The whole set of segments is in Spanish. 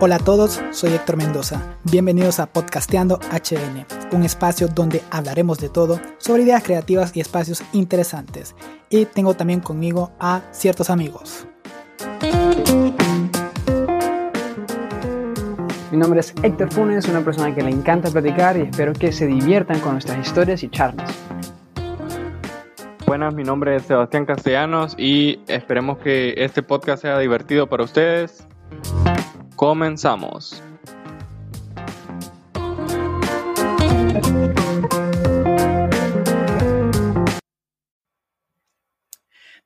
Hola a todos, soy Héctor Mendoza. Bienvenidos a Podcasteando HN, un espacio donde hablaremos de todo sobre ideas creativas y espacios interesantes. Y tengo también conmigo a ciertos amigos. Mi nombre es Héctor Funes, una persona que le encanta platicar y espero que se diviertan con nuestras historias y charlas. Buenas, mi nombre es Sebastián Castellanos y esperemos que este podcast sea divertido para ustedes. Comenzamos.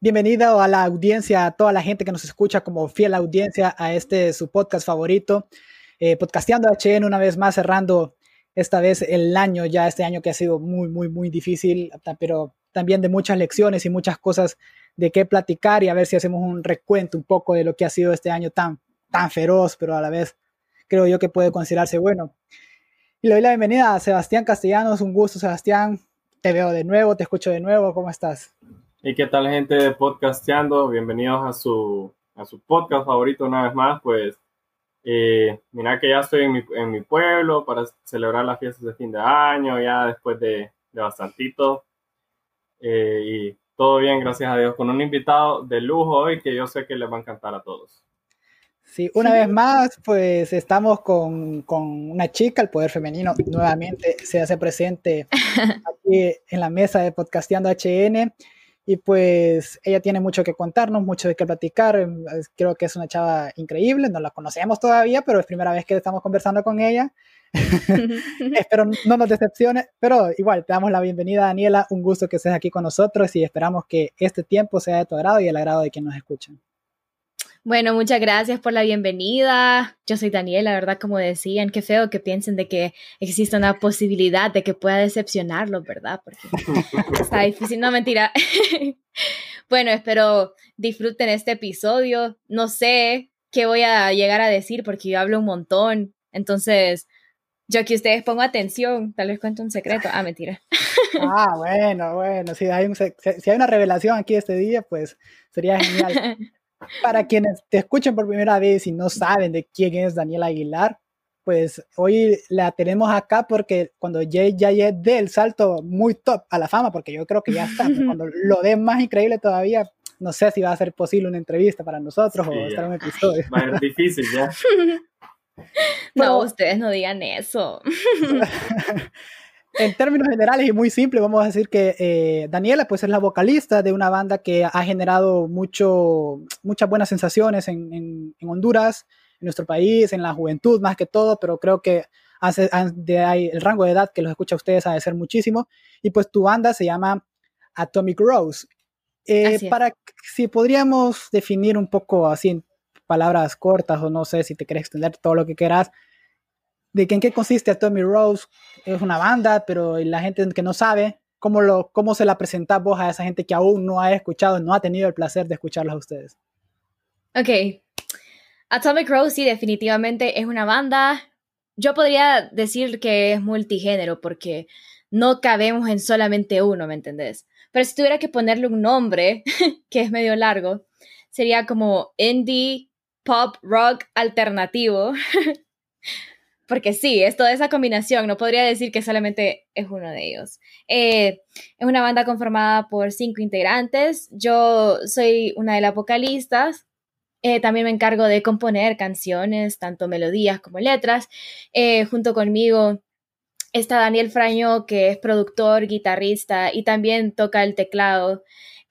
Bienvenido a la audiencia, a toda la gente que nos escucha como fiel audiencia a este su podcast favorito, eh, Podcasteando HN, una vez más cerrando esta vez el año, ya este año que ha sido muy, muy, muy difícil, pero también de muchas lecciones y muchas cosas de qué platicar y a ver si hacemos un recuento un poco de lo que ha sido este año tan tan feroz, pero a la vez creo yo que puede considerarse bueno. Y le doy la bienvenida a Sebastián Castellanos, un gusto Sebastián, te veo de nuevo, te escucho de nuevo, ¿cómo estás? ¿Y qué tal gente de Podcasteando? Bienvenidos a su, a su podcast favorito una vez más, pues eh, mira que ya estoy en mi, en mi, pueblo para celebrar las fiestas de fin de año, ya después de, de bastantito. Eh, y todo bien, gracias a Dios, con un invitado de lujo hoy que yo sé que les va a encantar a todos. Sí, una vez más, pues estamos con, con, una chica, el poder femenino nuevamente se hace presente aquí en la mesa de Podcasteando HN. Y pues ella tiene mucho que contarnos, mucho de qué platicar. Creo que es una chava increíble, no la conocemos todavía, pero es primera vez que estamos conversando con ella. Espero no nos decepcione, pero igual te damos la bienvenida, Daniela. Un gusto que estés aquí con nosotros y esperamos que este tiempo sea de tu agrado y el agrado de quien nos escuchen. Bueno, muchas gracias por la bienvenida. Yo soy Daniela, ¿verdad? Como decían, qué feo que piensen de que existe una posibilidad de que pueda decepcionarlo, ¿verdad? Porque está difícil, no mentira. bueno, espero disfruten este episodio. No sé qué voy a llegar a decir porque yo hablo un montón. Entonces, yo aquí ustedes pongo atención, tal vez cuento un secreto. Ah, mentira. ah, bueno, bueno, si hay, si hay una revelación aquí este día, pues sería genial. Para quienes te escuchen por primera vez y no saben de quién es Daniela Aguilar, pues hoy la tenemos acá porque cuando Jay ya dé el salto muy top a la fama, porque yo creo que ya está, cuando lo dé más increíble todavía, no sé si va a ser posible una entrevista para nosotros o estar un episodio. Va a ser difícil ya. no, ustedes no digan eso. En términos generales y muy simple, vamos a decir que eh, Daniela pues es la vocalista de una banda que ha generado mucho, muchas buenas sensaciones en, en, Honduras, en nuestro país, en la juventud más que todo, pero creo que hace, de ahí, el rango de edad que los escucha a ustedes ha de ser muchísimo. Y pues tu banda se llama Atomic Rose. Eh, para si podríamos definir un poco así en palabras cortas o no sé si te quieres extender todo lo que quieras, de que en qué consiste Atomic Rose, es una banda, pero la gente que no sabe, ¿cómo, lo, cómo se la presentás vos a esa gente que aún no ha escuchado, no ha tenido el placer de escucharlos a ustedes? Ok. Atomic Rose sí, definitivamente es una banda. Yo podría decir que es multigénero porque no cabemos en solamente uno, ¿me entendés? Pero si tuviera que ponerle un nombre, que es medio largo, sería como indie, pop, rock alternativo. porque sí, es toda esa combinación, no podría decir que solamente es uno de ellos. Eh, es una banda conformada por cinco integrantes, yo soy una de las vocalistas, eh, también me encargo de componer canciones, tanto melodías como letras, eh, junto conmigo está Daniel Fraño, que es productor, guitarrista y también toca el teclado.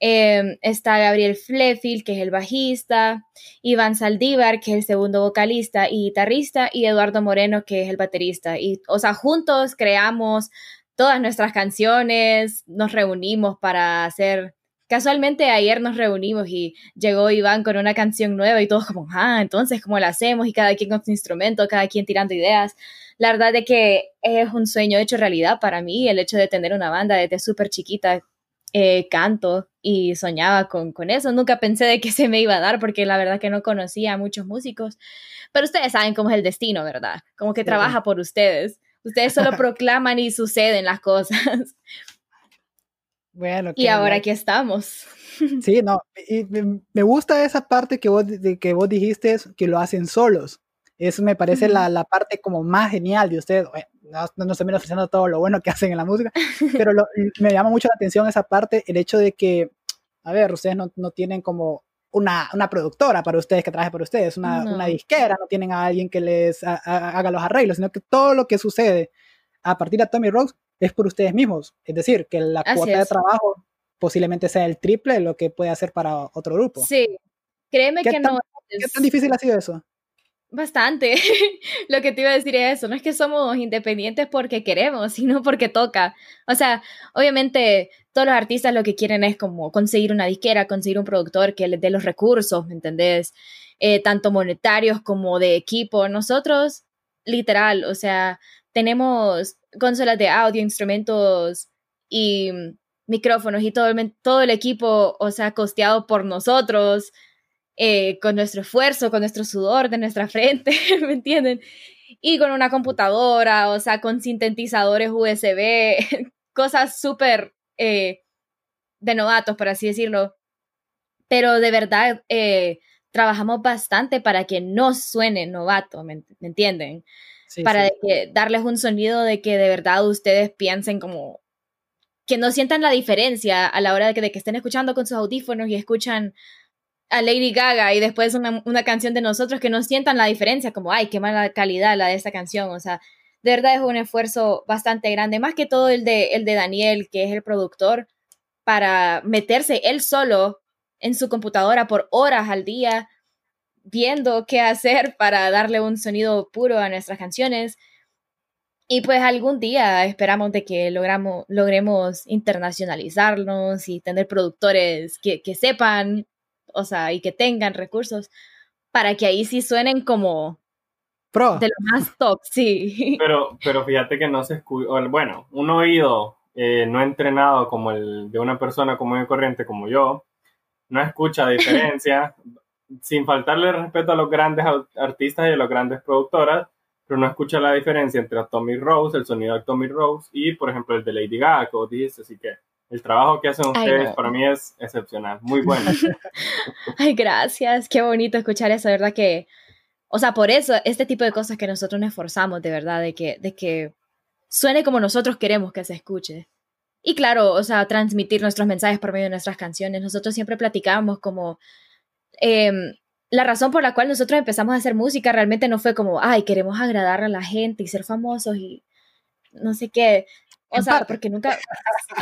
Em, está Gabriel Flefield, que es el bajista, Iván Saldívar, que es el segundo vocalista y guitarrista, y Eduardo Moreno, que es el baterista. Y, o sea, juntos creamos todas nuestras canciones, nos reunimos para hacer... Casualmente ayer nos reunimos y llegó Iván con una canción nueva y todos como, ah, entonces, ¿cómo la hacemos? Y cada quien con su instrumento, cada quien tirando ideas. La verdad es que es un sueño hecho realidad para mí, el hecho de tener una banda desde súper chiquita eh, canto y soñaba con, con eso. Nunca pensé de que se me iba a dar porque la verdad que no conocía a muchos músicos. Pero ustedes saben cómo es el destino, ¿verdad? Como que trabaja por ustedes. Ustedes solo proclaman y suceden las cosas. Bueno, y ahora aquí estamos. Sí, no, y me gusta esa parte que vos, de que vos dijiste que lo hacen solos. Eso me parece la, la, parte como más genial de ustedes. No, no estoy ofreciendo todo lo bueno que hacen en la música, pero me llama mucho la atención esa parte, el hecho de que, a ver, ustedes no, no tienen como una, una, productora para ustedes que trabaje para ustedes, una, una disquera, no tienen a alguien que les haga los arreglos, sino que todo lo que sucede a partir de Tommy Rocks es por ustedes mismos. Es decir, que la cuota de trabajo posiblemente sea el triple de lo que puede hacer para otro grupo. Sí, créeme que no. ¿Qué tan difícil ha sido eso? Bastante. Lo que te iba a decir es eso, no es que somos independientes porque queremos, sino porque toca. O sea, obviamente todos los artistas lo que quieren es como conseguir una disquera, conseguir un productor que les dé los recursos, ¿me entendés? Eh, tanto monetarios como de equipo. Nosotros, literal, o sea, tenemos consolas de audio, instrumentos y micrófonos y todo el, todo el equipo, o sea, costeado por nosotros eh, con nuestro esfuerzo, con nuestro sudor de nuestra frente, ¿me entienden? Y con una computadora, o sea, con sintetizadores USB, cosas súper eh, de novatos, por así decirlo. Pero de verdad, eh, trabajamos bastante para que no suene novato, ¿me, entienden? para darles un sonido de que de verdad ustedes piensen como que no sientan la diferencia a la hora de que, de que estén escuchando con sus audífonos y escuchan a Lady Gaga y después una, una, canción de nosotros que no sientan la diferencia, como, ay, qué mala calidad la de esta canción. O sea, de verdad es un esfuerzo bastante grande, más que todo el de, el de Daniel, que es el productor, para meterse él solo en su computadora por horas al día, viendo qué hacer para darle un sonido puro a nuestras canciones. Y pues algún día esperamos de que logramos, logremos internacionalizarnos y tener productores que, que sepan o sea, y que tengan recursos para que ahí sí suenen como Pro. de lo más top, sí. Pero, pero fíjate que no se escucha, bueno, un oído eh, no entrenado como el de una persona común y corriente como yo, no escucha diferencia, sin faltarle respeto a los grandes artistas y a las grandes productoras, pero no escucha la diferencia entre Tommy Rose, el sonido de Tommy Rose, y por ejemplo el de Lady Gaga, como dijiste, así que el trabajo que hacen ustedes para mí es excepcional, muy bueno. Ay, gracias, qué bonito escuchar eso, de verdad que, o sea, por eso, este tipo de cosas que nosotros nos esforzamos, de verdad, de que, de que suene como nosotros queremos que se escuche. Y claro, o sea, transmitir nuestros mensajes por medio de nuestras canciones. Nosotros siempre platicamos como... Em, la razón por la cual nosotros empezamos a hacer música realmente no fue como, ay, queremos agradar a la gente y ser famosos y no sé qué, o sea, porque nunca.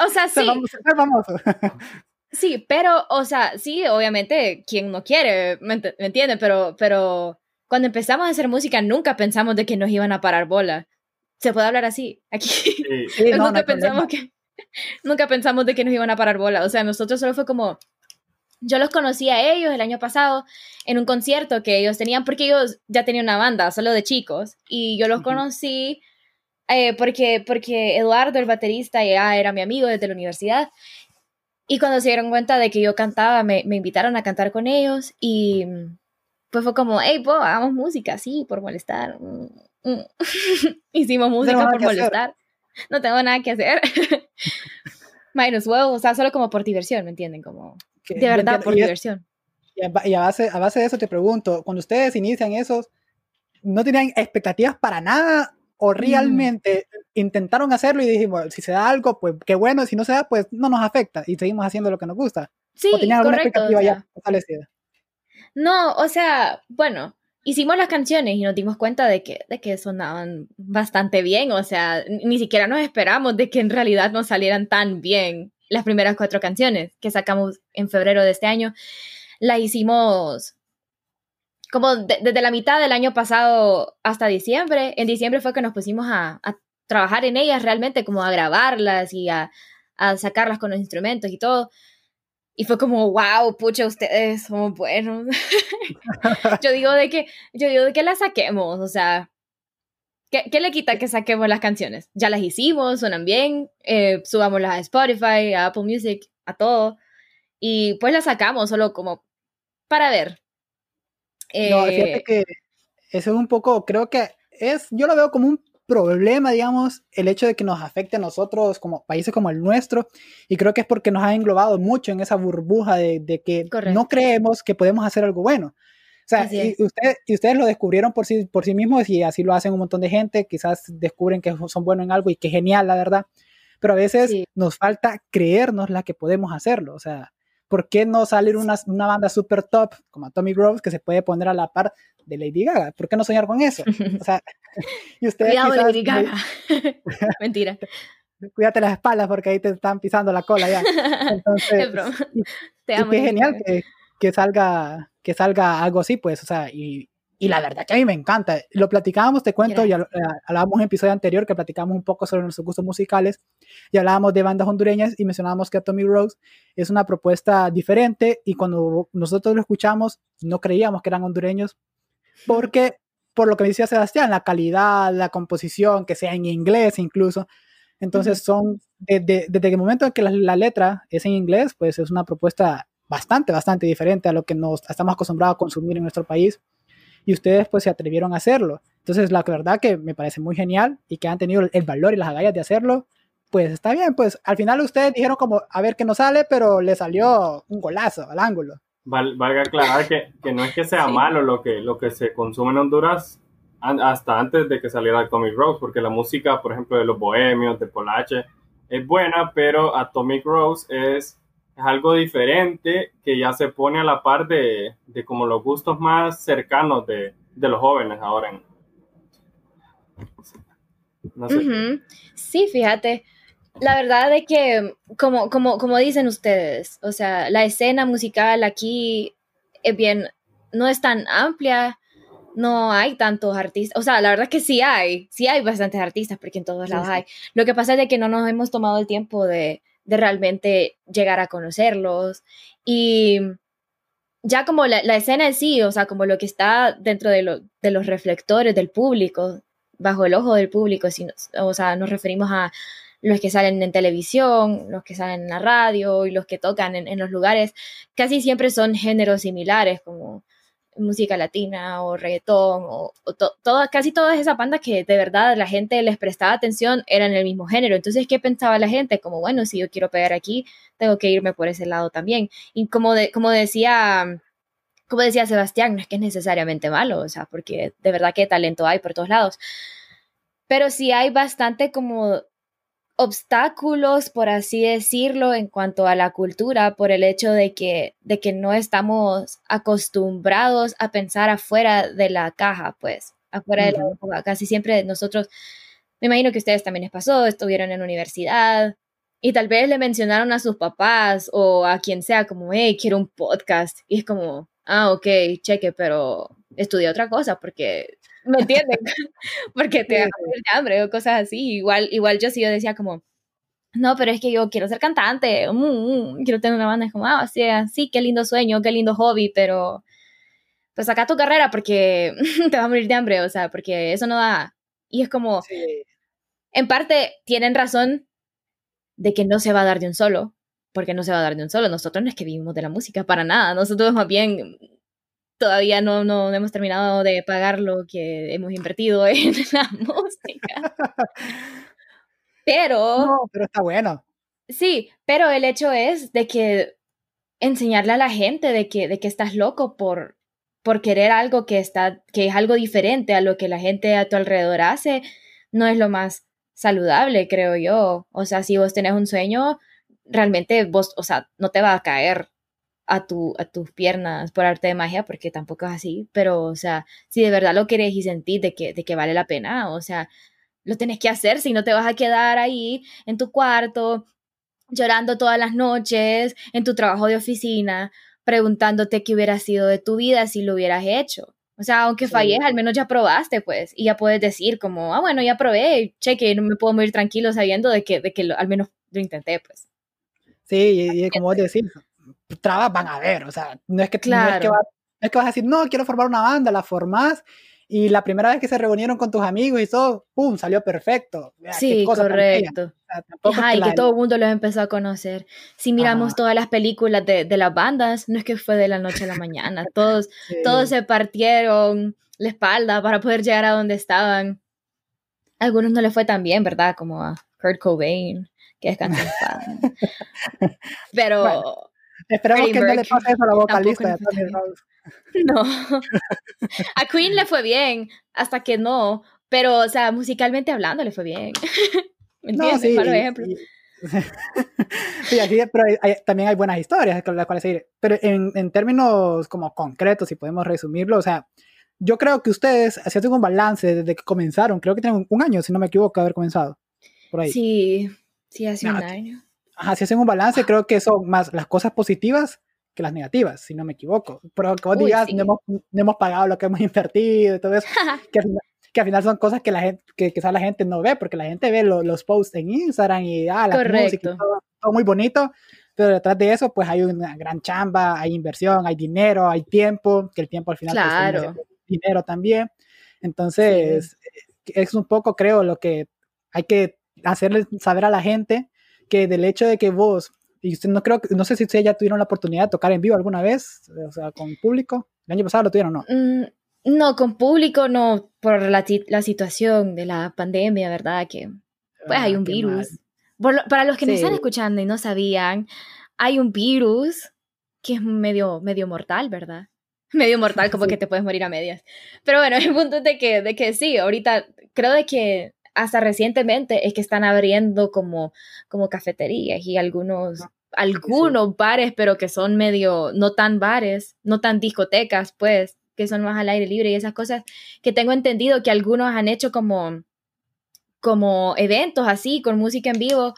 O sea, sí. sí, pero, o sea, sí, obviamente, quien no quiere, ¿me, entiende? Pero, pero cuando empezamos a hacer música, nunca pensamos de que nos iban a parar bola. Se puede hablar así, aquí. Sí. nunca pensamos que. Nunca pensamos de que nos iban a parar bola. O sea, nosotros solo fue como. Yo los conocí a ellos el año pasado en un concierto que ellos tenían, porque ellos ya tenían una banda, solo de chicos, y yo los conocí eh, porque, porque Eduardo, el baterista, ya era mi amigo desde la universidad. Y cuando se dieron cuenta de que yo cantaba, me, me invitaron a cantar con ellos y pues fue como, hey, po, hagamos música, sí, por molestar. Mm, mm. Hicimos música por molestar. No tengo nada que hacer. Minus well, o sea, solo como por diversión, ¿me entienden? Como, de verdad, por diversión. Y a, base, a base de eso te pregunto, cuando ustedes inician esos, ¿no tenían expectativas para nada o realmente intentaron hacerlo y dijimos, si se da algo, pues qué bueno, si no se da, pues no nos afecta y seguimos haciendo lo que nos gusta. Sí, correcto, No, o sea, bueno, hicimos las canciones y nos dimos cuenta de que, de que sonaban bastante bien, o sea, ni siquiera nos esperamos de que en realidad nos salieran tan bien las primeras cuatro canciones que sacamos en febrero de este año. Las hicimos como desde la mitad del año pasado hasta diciembre. En diciembre fue que nos pusimos a, trabajar en ellas realmente, como a grabarlas y a, sacarlas con los instrumentos y todo. Y fue como, wow, pucha, ustedes son buenos. yo digo de que, yo digo de que las saquemos, o sea, ¿qué, le quita que saquemos las canciones? Ya las hicimos, suenan bien, eh, subámoslas a Spotify, a Apple Music, a todo. Y pues las sacamos solo como para ver, no, fíjate eh, que eso es un poco, creo que es, yo lo veo como un problema, digamos, el hecho de que nos afecte a nosotros como países como el nuestro, y creo que es porque nos ha englobado mucho en esa burbuja de, que no creemos que podemos hacer algo bueno. sea, y, usted, y ustedes lo descubrieron por sí, por sí mismos y así lo hacen un montón de gente, quizás descubren que son buenos en algo y que genial, la verdad. Pero a veces nos falta creernos la que podemos hacerlo. O sea, ¿por qué no salir una, una banda super top como Atomic Rose que se puede poner a la par de Lady Gaga? ¿Por qué no soñar con eso? O sea, y ustedes Cuidado, Lady Gaga. Mentira. Cuídate las espaldas porque ahí te están pisando la cola ya. Entonces, te amo, qué genial que, que, salga, que salga algo así, pues, o sea, y, y la verdad que a mí me encanta. Lo platicábamos, te cuento, y hablábamos en un episodio anterior que platicábamos un poco sobre nuestros gustos musicales y hablábamos de bandas hondureñas y mencionábamos que Atomic Rose es una propuesta diferente y cuando nosotros lo escuchamos no creíamos que eran hondureños porque, por lo que decía Sebastián, la calidad, la composición, que sea en inglés incluso. Entonces son, desde, desde el momento en que la, la letra es en inglés, pues es una propuesta bastante, bastante diferente a lo que nos estamos acostumbrados a consumir en nuestro país y ustedes pues se atrevieron a hacerlo. Entonces, la verdad que me parece muy genial y que han tenido el valor y las agallas de hacerlo, pues está bien, pues al final ustedes dijeron como, a ver qué nos sale, pero le salió un golazo al ángulo. valga aclarar que, que, no es que sea malo lo que, lo que se consume en Honduras hasta antes de que saliera Atomic Rose, porque la música, por ejemplo, de los bohemios, de Polache, es buena, pero Atomic Rose es es algo diferente que ya se pone a la par de, de como los gustos más cercanos de, de los jóvenes ahora. No sé. Sí, fíjate. La verdad es que, como, como, como dicen ustedes, o sea, la escena musical aquí es bien, no es tan amplia, no hay tantos artistas, o sea, la verdad es que sí hay, sí hay bastantes artistas, porque en todos lados hay. Lo que pasa es de que no nos hemos tomado el tiempo de, de realmente llegar a conocerlos. Y ya como la, escena en sí, o sea, como lo que está dentro de, los reflectores del público, bajo el ojo del público, o sea, nos referimos a los que salen en televisión, los que salen en la radio y los que tocan en los lugares, casi siempre son géneros similares, como música latina o reggaetón o, casi todas esas bandas que de verdad la gente les prestaba atención eran el mismo género. Entonces, ¿qué pensaba la gente? Como, bueno, si yo quiero pegar aquí, tengo que irme por ese lado también. Y como, de, como decía... Como decía Sebastián, no es que es necesariamente malo, o sea, porque de verdad que talento hay por todos lados. Pero sí hay bastante como obstáculos, por así decirlo, en cuanto a la cultura, por el hecho de que, de que no estamos acostumbrados a pensar afuera de la caja, pues, afuera de la Casi siempre nosotros, me imagino que a ustedes también les pasó, estuvieron en universidad y tal vez le mencionaron a sus papás o a quien sea como, hey, quiero un podcast. Y es como, ah, ok, cheque, pero estudié otra cosa porque ¿me entienden? Porque te da hambre o cosas así. Igual, igual yo sí yo decía como, no, pero es que yo quiero ser cantante, mm, mm, quiero tener una banda, es como, ah, sí, sí, qué lindo sueño, qué lindo hobby, pero pues saca tu carrera porque te va a morir de hambre, o sea, porque eso no da. Y es como, en parte tienen razón de que no se va a dar de un solo, porque no se va a dar de un solo. Nosotros no es que vivimos de la música, para nada. Nosotros más bien todavía no, no hemos terminado de pagar lo que hemos invertido en la música. Pero... No, pero está bueno. Sí, pero el hecho es de que enseñarle a la gente de que, de que estás loco por, por querer algo que, está, que es algo diferente a lo que la gente a tu alrededor hace, no es lo más saludable, creo yo. O sea, si vos tenés un sueño, realmente vos, o sea, no te va a caer a, tu, a tus piernas por arte de magia, porque tampoco es así, pero, o sea, si de verdad lo querés y sentís de que, de que vale la pena, o sea, lo tenés que hacer, si no te vas a quedar ahí en tu cuarto llorando todas las noches, en tu trabajo de oficina, preguntándote qué hubiera sido de tu vida si lo hubieras hecho. O sea, aunque falles, al menos ya probaste, pues, y ya puedes decir como, ah, bueno, ya probé, cheque, no me puedo morir tranquilo sabiendo de que, de que al menos lo intenté, pues. Sí, y, como vos decís, trabas van a ver, o sea, no es que, no es que, vas a decir, no, quiero formar una banda, la formás y la primera vez que se reunieron con tus amigos y todo, ¡pum!, salió perfecto. sí, correcto. O y que todo el mundo los empezó a conocer. Si miramos todas las películas de, de, las bandas, no es que fue de la noche a la mañana, todos, todos se partieron la espalda para poder llegar a donde estaban. A algunos no les fue tan bien, ¿verdad? Como a Kurt Cobain, que es cantante. Pero... Esperamos que no le pase eso a la vocalista No. A Queen le fue bien, hasta que no. Pero, o sea, musicalmente hablando le fue bien. ¿Me entiendes? No, sí, ejemplo. sí, aquí, pero también hay buenas historias con las cuales seguir. Pero en, en, términos como concretos, si podemos resumirlo, o sea, yo creo que ustedes hacían un balance desde que comenzaron. Creo que tienen un año, si no me equivoco, haber comenzado. Por ahí. Sí, sí, hace un año. Ajá, si hacen un balance, creo que son más las cosas positivas que las negativas, si no me equivoco. Pero como digas, no, hemos, no, hemos, pagado lo que hemos invertido y todo eso, que, que al final son cosas que la gente, que quizás la gente no ve, porque la gente ve los posts en Instagram y ah, la música todo, todo, muy bonito, pero detrás de eso pues hay una gran chamba, hay inversión, hay dinero, hay tiempo, que el tiempo al final pues, claro. pues, dinero también. Entonces, sí. es un poco, creo, lo que hay que hacerle saber a la gente que del hecho de que vos, y usted no creo, no sé si ustedes ya tuvieron la oportunidad de tocar en vivo alguna vez, o sea, con público, el año pasado lo tuvieron, ¿no? Mm, no, con público no, por la, la, situación de la pandemia, ¿verdad? Que pues ah, hay un virus. Por, para los que sí. nos están escuchando y no sabían, hay un virus que es medio, medio mortal, ¿verdad? Medio mortal, como sí. que te puedes morir a medias. Pero bueno, el punto es de que, de que sí, ahorita creo de que hasta recientemente es que están abriendo como, como cafeterías y algunos, ah, algunos sí. bares, pero que son medio, no tan bares, no tan discotecas, pues, que son más al aire libre y esas cosas, que tengo entendido que algunos han hecho como, como eventos así, con música en vivo,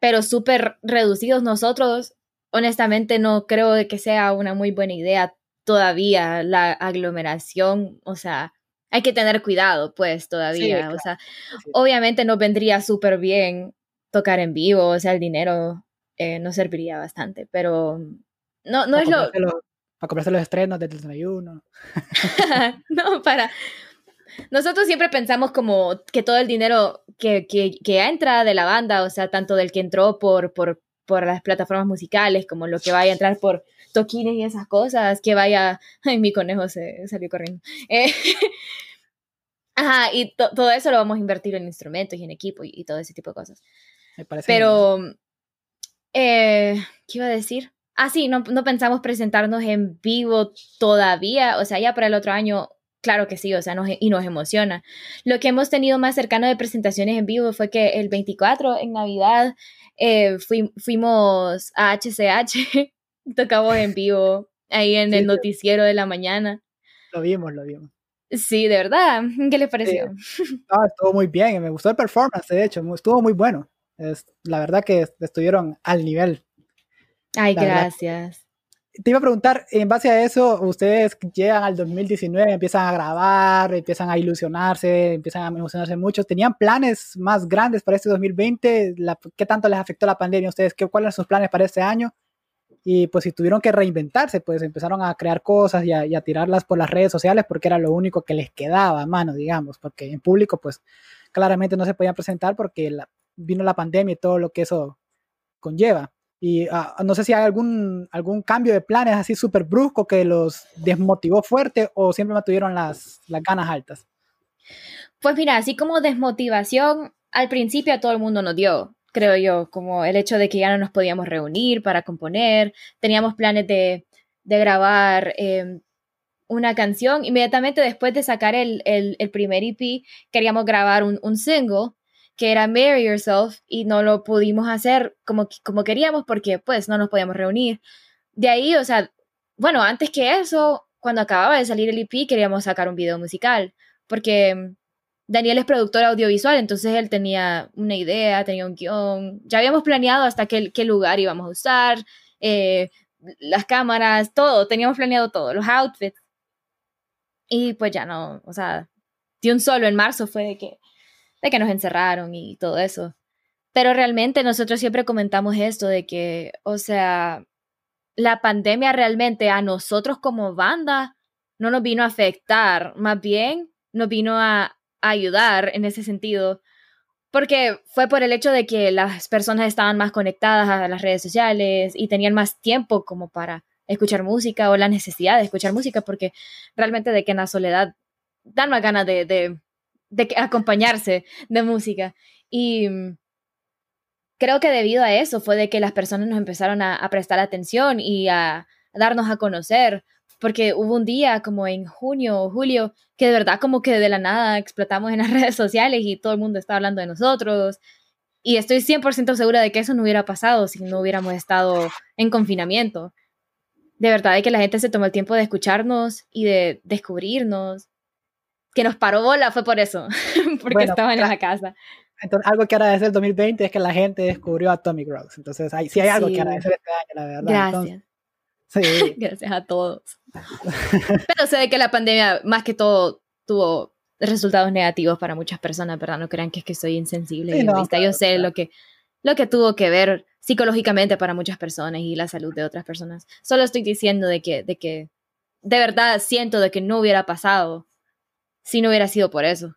pero súper reducidos. Nosotros, honestamente, no creo que sea una muy buena idea todavía la aglomeración, o sea, hay que tener cuidado, pues, todavía. Sí, claro. O sea, sí. obviamente nos vendría súper bien tocar en vivo, o sea, el dinero eh, nos serviría bastante, pero no, no es lo para comprarse los estrenos del 31. no, para... Nosotros siempre pensamos como que todo el dinero que, que, que, entra de la banda, o sea, tanto del que entró por, por, por las plataformas musicales, como lo que vaya a entrar por toquines y esas cosas, que vaya... Ay, mi conejo se salió corriendo. Eh, Ajá, y to todo eso lo vamos a invertir en instrumentos y en equipo y, y todo ese tipo de cosas. Me parece Pero, eh, ¿qué iba a decir? Ah, sí, no, no pensamos presentarnos en vivo todavía, o sea, ya para el otro año Claro que sí, o sea, nos, y nos emociona. Lo que hemos tenido más cercano de presentaciones en vivo fue que el 24, en Navidad, eh, fui, fuimos a HCH, tocamos en vivo ahí en sí, el noticiero de la mañana. Lo vimos, lo vimos. Sí, de verdad. ¿Qué les pareció? Sí. No, estuvo muy bien, me gustó el performance, de hecho, estuvo muy bueno. Es, la verdad que estuvieron al nivel. Ay, gracias. Te iba a preguntar, en base a eso, ustedes llegan al 2019, empiezan a grabar, empiezan a ilusionarse, empiezan a emocionarse mucho. ¿Tenían planes más grandes para este 2020? La, ¿Qué tanto les afectó la pandemia a ustedes? ¿Qué, ¿Cuáles son sus planes para este año? Y pues si tuvieron que reinventarse, pues empezaron a crear cosas y a, tirarlas por las redes sociales porque era lo único que les quedaba a mano, digamos, porque en público pues claramente no se podían presentar porque vino la pandemia y todo lo que eso conlleva. Y uh, no sé si hay algún, algún cambio de planes así súper brusco que los desmotivó fuerte o siempre mantuvieron las, las ganas altas. Pues mira, así como desmotivación, al principio a todo el mundo nos dio, creo yo, como el hecho de que ya no nos podíamos reunir para componer, teníamos planes de, de grabar eh, una canción, inmediatamente después de sacar el, el, el primer EP, queríamos grabar un, un single que era Marry Yourself y no lo pudimos hacer como, como queríamos porque pues no nos podíamos reunir. De ahí, o sea, bueno, antes que eso, cuando acababa de salir el EP queríamos sacar un video musical porque mm, Daniel es productor audiovisual, entonces él tenía una idea, tenía un guion, ya habíamos planeado hasta qué, qué lugar íbamos a usar, eh, las cámaras, todo, teníamos planeado todo, los outfits. Y pues ya no, o sea, de un solo en marzo fue de que de que nos encerraron y todo eso. Pero realmente nosotros siempre comentamos esto de que, o sea, la pandemia realmente a nosotros como banda no nos vino a afectar, más bien nos vino a, ayudar en ese sentido, porque fue por el hecho de que las personas estaban más conectadas a las redes sociales y tenían más tiempo como para escuchar música o la necesidad de escuchar música, porque realmente de que en la soledad dan más ganas de, de de acompañarse de música. Y creo que debido a eso fue de que las personas nos empezaron a, prestar atención y a, darnos a conocer, porque hubo un día como en junio o julio que de verdad como que de la nada explotamos en las redes sociales y todo el mundo estaba hablando de nosotros. Y estoy 100% segura de que eso no hubiera pasado si no hubiéramos estado en confinamiento. De verdad, de que la gente se tomó el tiempo de escucharnos y de descubrirnos. Que nos paró bola fue por eso, porque estaban en la casa. Entonces, algo que agradecer el 2020 es que la gente descubrió Atomic Rocks. Entonces, hay, sí hay algo que agradecer este año, la verdad. Gracias. Sí. Gracias a todos. Pero sé que la pandemia, más que todo, tuvo resultados negativos para muchas personas, ¿verdad? No crean que es que soy insensible y Yo sé lo que, lo que tuvo que ver psicológicamente para muchas personas y la salud de otras personas. Solo estoy diciendo de que, de que de verdad siento de que no hubiera pasado si no hubiera sido por eso.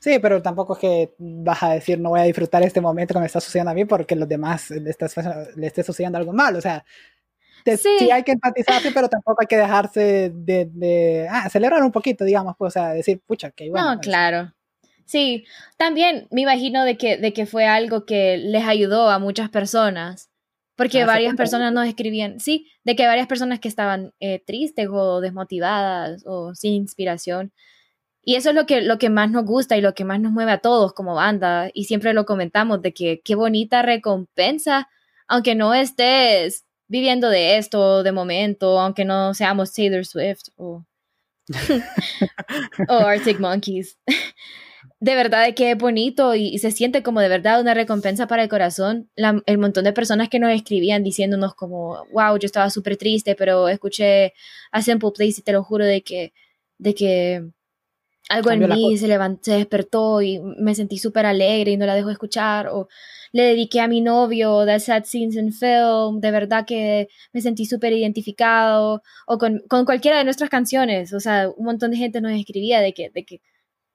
Sí, pero tampoco es que vas a decir no voy a disfrutar este momento que me está sucediendo a mí porque los demás le, le esté sucediendo algo malo. O sea, sí. hay que empatizarse, pero tampoco hay que dejarse de, de ah, celebrar un poquito, digamos, pues, o sea, decir, pucha, que igual. No, pues". claro. Sí, también me imagino de que, de que fue algo que les ayudó a muchas personas, porque ah, varias personas nos escribían, sí, de que varias personas que estaban eh, tristes o desmotivadas o sin inspiración, y eso es lo que, lo que más nos gusta y lo que más nos mueve a todos como banda. Y siempre lo comentamos de que qué bonita recompensa, aunque no estés viviendo de esto de momento, aunque no seamos Taylor Swift o, o Arctic Monkeys. De verdad que es bonito y, se siente como de verdad una recompensa para el corazón. el montón de personas que nos escribían diciéndonos como, wow, yo estaba súper triste, pero escuché a Simple Place y te lo juro de que, de que algo en mí se levantó, se despertó y me sentí súper alegre y no la dejo escuchar, o le dediqué a mi novio The Sad Scenes in Film, de verdad que me sentí súper identificado, o con, con, cualquiera de nuestras canciones, o sea, un montón de gente nos escribía de que, de que,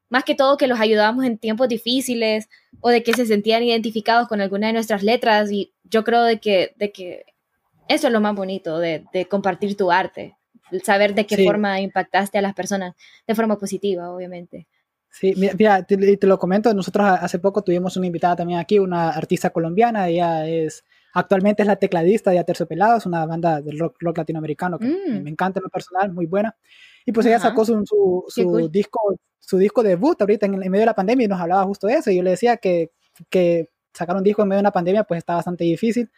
más que todo que los ayudábamos en tiempos difíciles, o de que se sentían identificados con alguna de nuestras letras, y yo creo de que, de que eso es lo más bonito de, de compartir tu arte saber de qué forma impactaste a las personas de forma positiva, obviamente. Sí, mira, te, te, lo comento, nosotros hace poco tuvimos una invitada también aquí, una artista colombiana, ella es, actualmente es la tecladista de Aterciopelados, una banda de rock, rock latinoamericano que mm. me encanta en lo personal, muy buena. Y pues ella sacó su, su, disco, su disco debut ahorita en, en, medio de la pandemia y nos hablaba justo de eso. Y yo le decía que, que sacar un disco en medio de una pandemia pues está bastante difícil.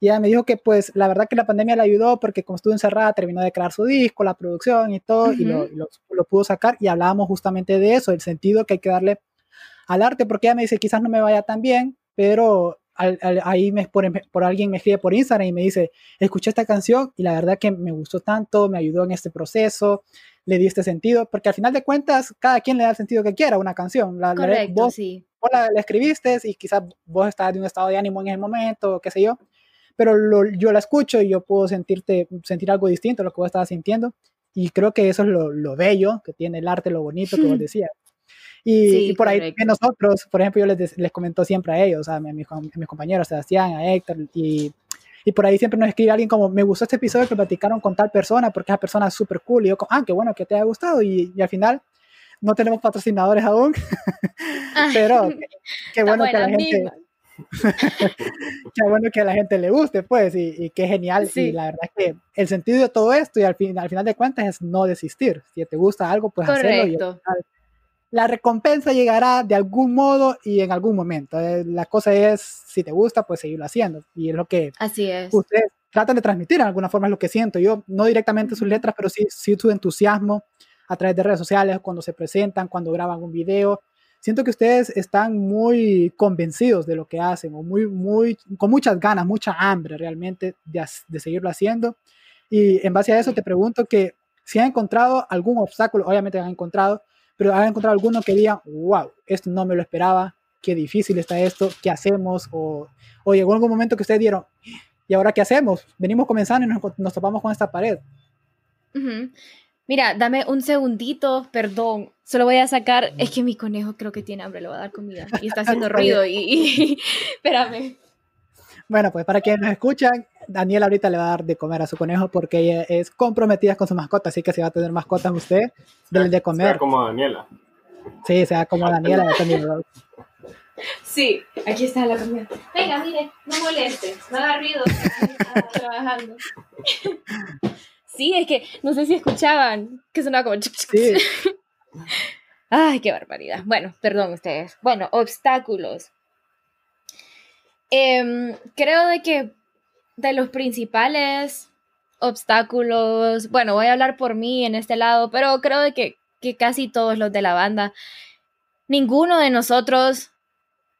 Y ella me dijo que pues la verdad que la pandemia le ayudó porque como estuvo encerrada terminó de crear su disco, la producción y todo, y, lo, lo, pudo sacar y hablábamos justamente de eso, el sentido que hay que darle al arte, porque ella me dice quizás no me vaya tan bien, pero ahí me, por, por, alguien me escribe por Instagram y me dice, escuché esta canción y la verdad que me gustó tanto, me ayudó en este proceso, le di este sentido, porque al final de cuentas cada quien le da el sentido que quiera a una canción. La, Correcto, vos, sí. vos la, la, escribiste y quizás vos estás de un estado de ánimo en ese momento, qué sé yo, pero yo la escucho y yo puedo sentirte, sentir algo distinto a lo que vos estabas sintiendo. Y creo que eso es lo, lo bello que tiene el arte, lo bonito que vos decías. Y, por ahí nosotros, por ejemplo, yo les, les comento siempre a ellos, a, mis, a mis compañeros, a Sebastián, a Héctor, y, y, por ahí siempre nos escribe alguien como, me gustó este episodio que platicaron con tal persona, porque esa persona es súper cool, y yo como, ah, qué bueno que te haya gustado, y, y al final no tenemos patrocinadores aún, pero qué, bueno que la gente... qué bueno que a la gente le guste, pues, y, y qué genial. Y la verdad es que el sentido de todo esto, y al, fin, al final de cuentas, es no desistir. Si te gusta algo, pues hacerlo. la recompensa llegará de algún modo y en algún momento. Eh, la cosa es, si te gusta, pues seguirlo haciendo. Y es lo que Así es. ustedes tratan de transmitir, en alguna forma es lo que siento. Yo, no directamente sus letras, pero sí, sí su entusiasmo a través de redes sociales, cuando se presentan, cuando graban un video, siento que ustedes están muy convencidos de lo que hacen o muy, muy, con muchas ganas, mucha hambre realmente de, de seguirlo haciendo. Y en base a eso te pregunto que si han encontrado algún obstáculo, obviamente han encontrado, pero han encontrado alguno que digan, wow, esto no me lo esperaba, qué difícil está esto, qué hacemos, o, o llegó algún momento que ustedes dieron, ¿y ahora qué hacemos? Venimos comenzando y nos, nos topamos con esta pared. Mira, dame un segundito, perdón. Solo voy a sacar. Es que mi conejo creo que tiene hambre, le voy a dar comida. Y está haciendo ruido. Y, espérame. Bueno, pues para quienes nos escuchan, Daniela ahorita le va a dar de comer a su conejo porque ella es comprometida con su mascota. Así que si va a tener mascotas usted, denle de comer. Sea como Daniela. Sí, sea como Daniela. Sí, aquí está la comida. Venga, mire, no moleste, no haga ruido. trabajando. Sí, es que no sé si escuchaban que sonaba como. Sí. Ay, qué barbaridad. Bueno, perdón ustedes. Bueno, obstáculos. Em, creo de que de los principales obstáculos, bueno, voy a hablar por mí en este lado, pero creo de que, que casi todos los de la banda, ninguno de nosotros,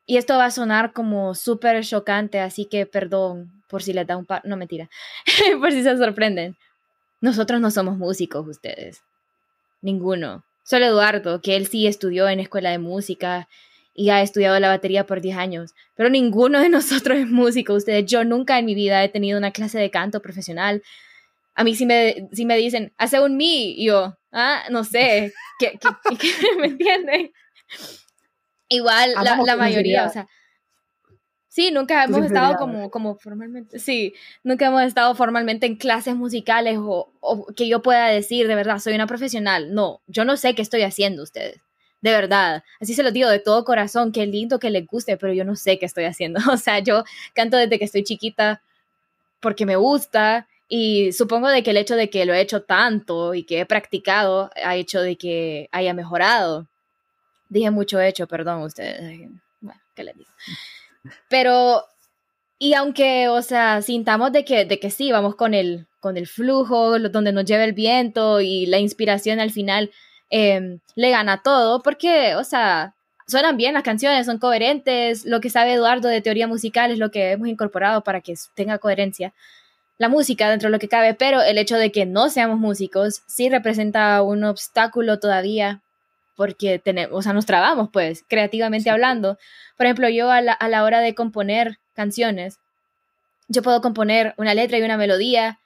y esto va a sonar como súper chocante, así que perdón por si les da un par, no mentira, por si se sorprenden. Nosotros no somos músicos, ustedes. Ninguno. Solo Eduardo, que él sí estudió en escuela de música y ha estudiado la batería por 10 años, pero ninguno de nosotros es músico. Ustedes, yo nunca en mi vida he tenido una clase de canto profesional. A mí sí me, me dicen, hace un mi, y yo, ah, no sé, ¿qué, me entienden? Igual la, la mayoría, o sea, Sí, nunca hemos estado como, como formalmente, sí, nunca hemos estado formalmente en clases musicales o, o, que yo pueda decir de verdad, soy una profesional. No, yo no sé qué estoy haciendo ustedes, de verdad. Así se lo digo de todo corazón, qué lindo que les guste, pero yo no sé qué estoy haciendo. O sea, yo canto desde que estoy chiquita porque me gusta y supongo de que el hecho de que lo he hecho tanto y que he practicado ha hecho de que haya mejorado. Dije mucho hecho, perdón ustedes. Bueno, ¿qué les digo? Pero, y aunque, o sea, sintamos de que, de que sí, vamos con el, con el flujo, donde nos lleva el viento y la inspiración al final em, le gana todo, porque, o sea, suenan bien las canciones, son coherentes, lo que sabe Eduardo de teoría musical es lo que hemos incorporado para que tenga coherencia la música dentro de lo que cabe, pero el hecho de que no seamos músicos sí representa un obstáculo todavía porque tenemos, o sea, nos trabamos, pues, creativamente hablando. Por ejemplo, yo a la, a la hora de componer canciones, yo puedo componer una letra y una melodía,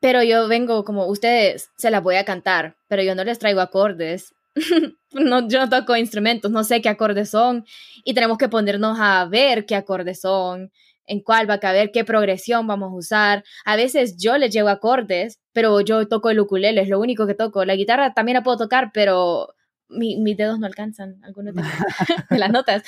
pero yo vengo como ustedes, se las voy a cantar, pero yo no les traigo acordes. no, yo no toco instrumentos, no sé qué acordes son y tenemos que ponernos a ver qué acordes son, en cuál va a caber, qué progresión vamos a usar. A veces yo les llevo acordes, pero yo toco el ukulele, es lo único que toco. La guitarra también la puedo tocar, pero mis dedos no alcanzan algunas de, las notas.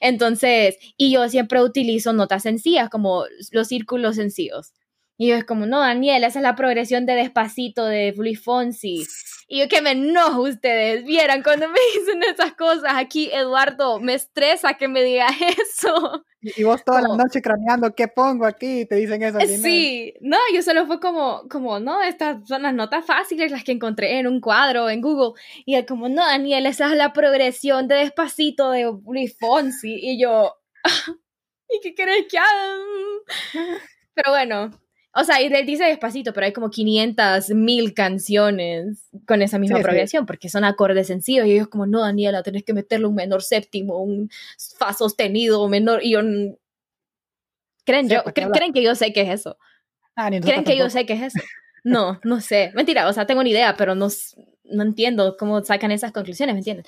Entonces, y yo siempre utilizo notas sencillas, como los círculos sencillos. Y yo es como, no, Daniel, esa es la progresión de Despacito de Luis Fonsi. Y yo que me enojo ustedes, vieran cuando me dicen esas cosas. Aquí Eduardo me estresa que me diga eso. Y vos toda la noche craneando, ¿qué pongo aquí? Te dicen eso. Sí, no, yo solo fue como, como, no, estas son las notas fáciles, las que encontré en un cuadro en Google. Y él como, no, Daniel, esa es la progresión de Despacito de Luis Fonsi. Y yo, ¿y qué crees que haga? Pero bueno, o sea, y él dice despacito, pero hay como 500 mil canciones con esa misma progresión, porque son acordes sencillos. Y ellos, como, no, Daniela, tenés que meterle un menor séptimo, un fa sostenido, menor. Y yo. ¿Creen, yo, ¿creen que yo sé qué es eso? Ah, ¿Creen que yo sé qué es eso? No, no sé. Mentira, o sea, tengo ni idea, pero no, no entiendo cómo sacan esas conclusiones, ¿me entiendes?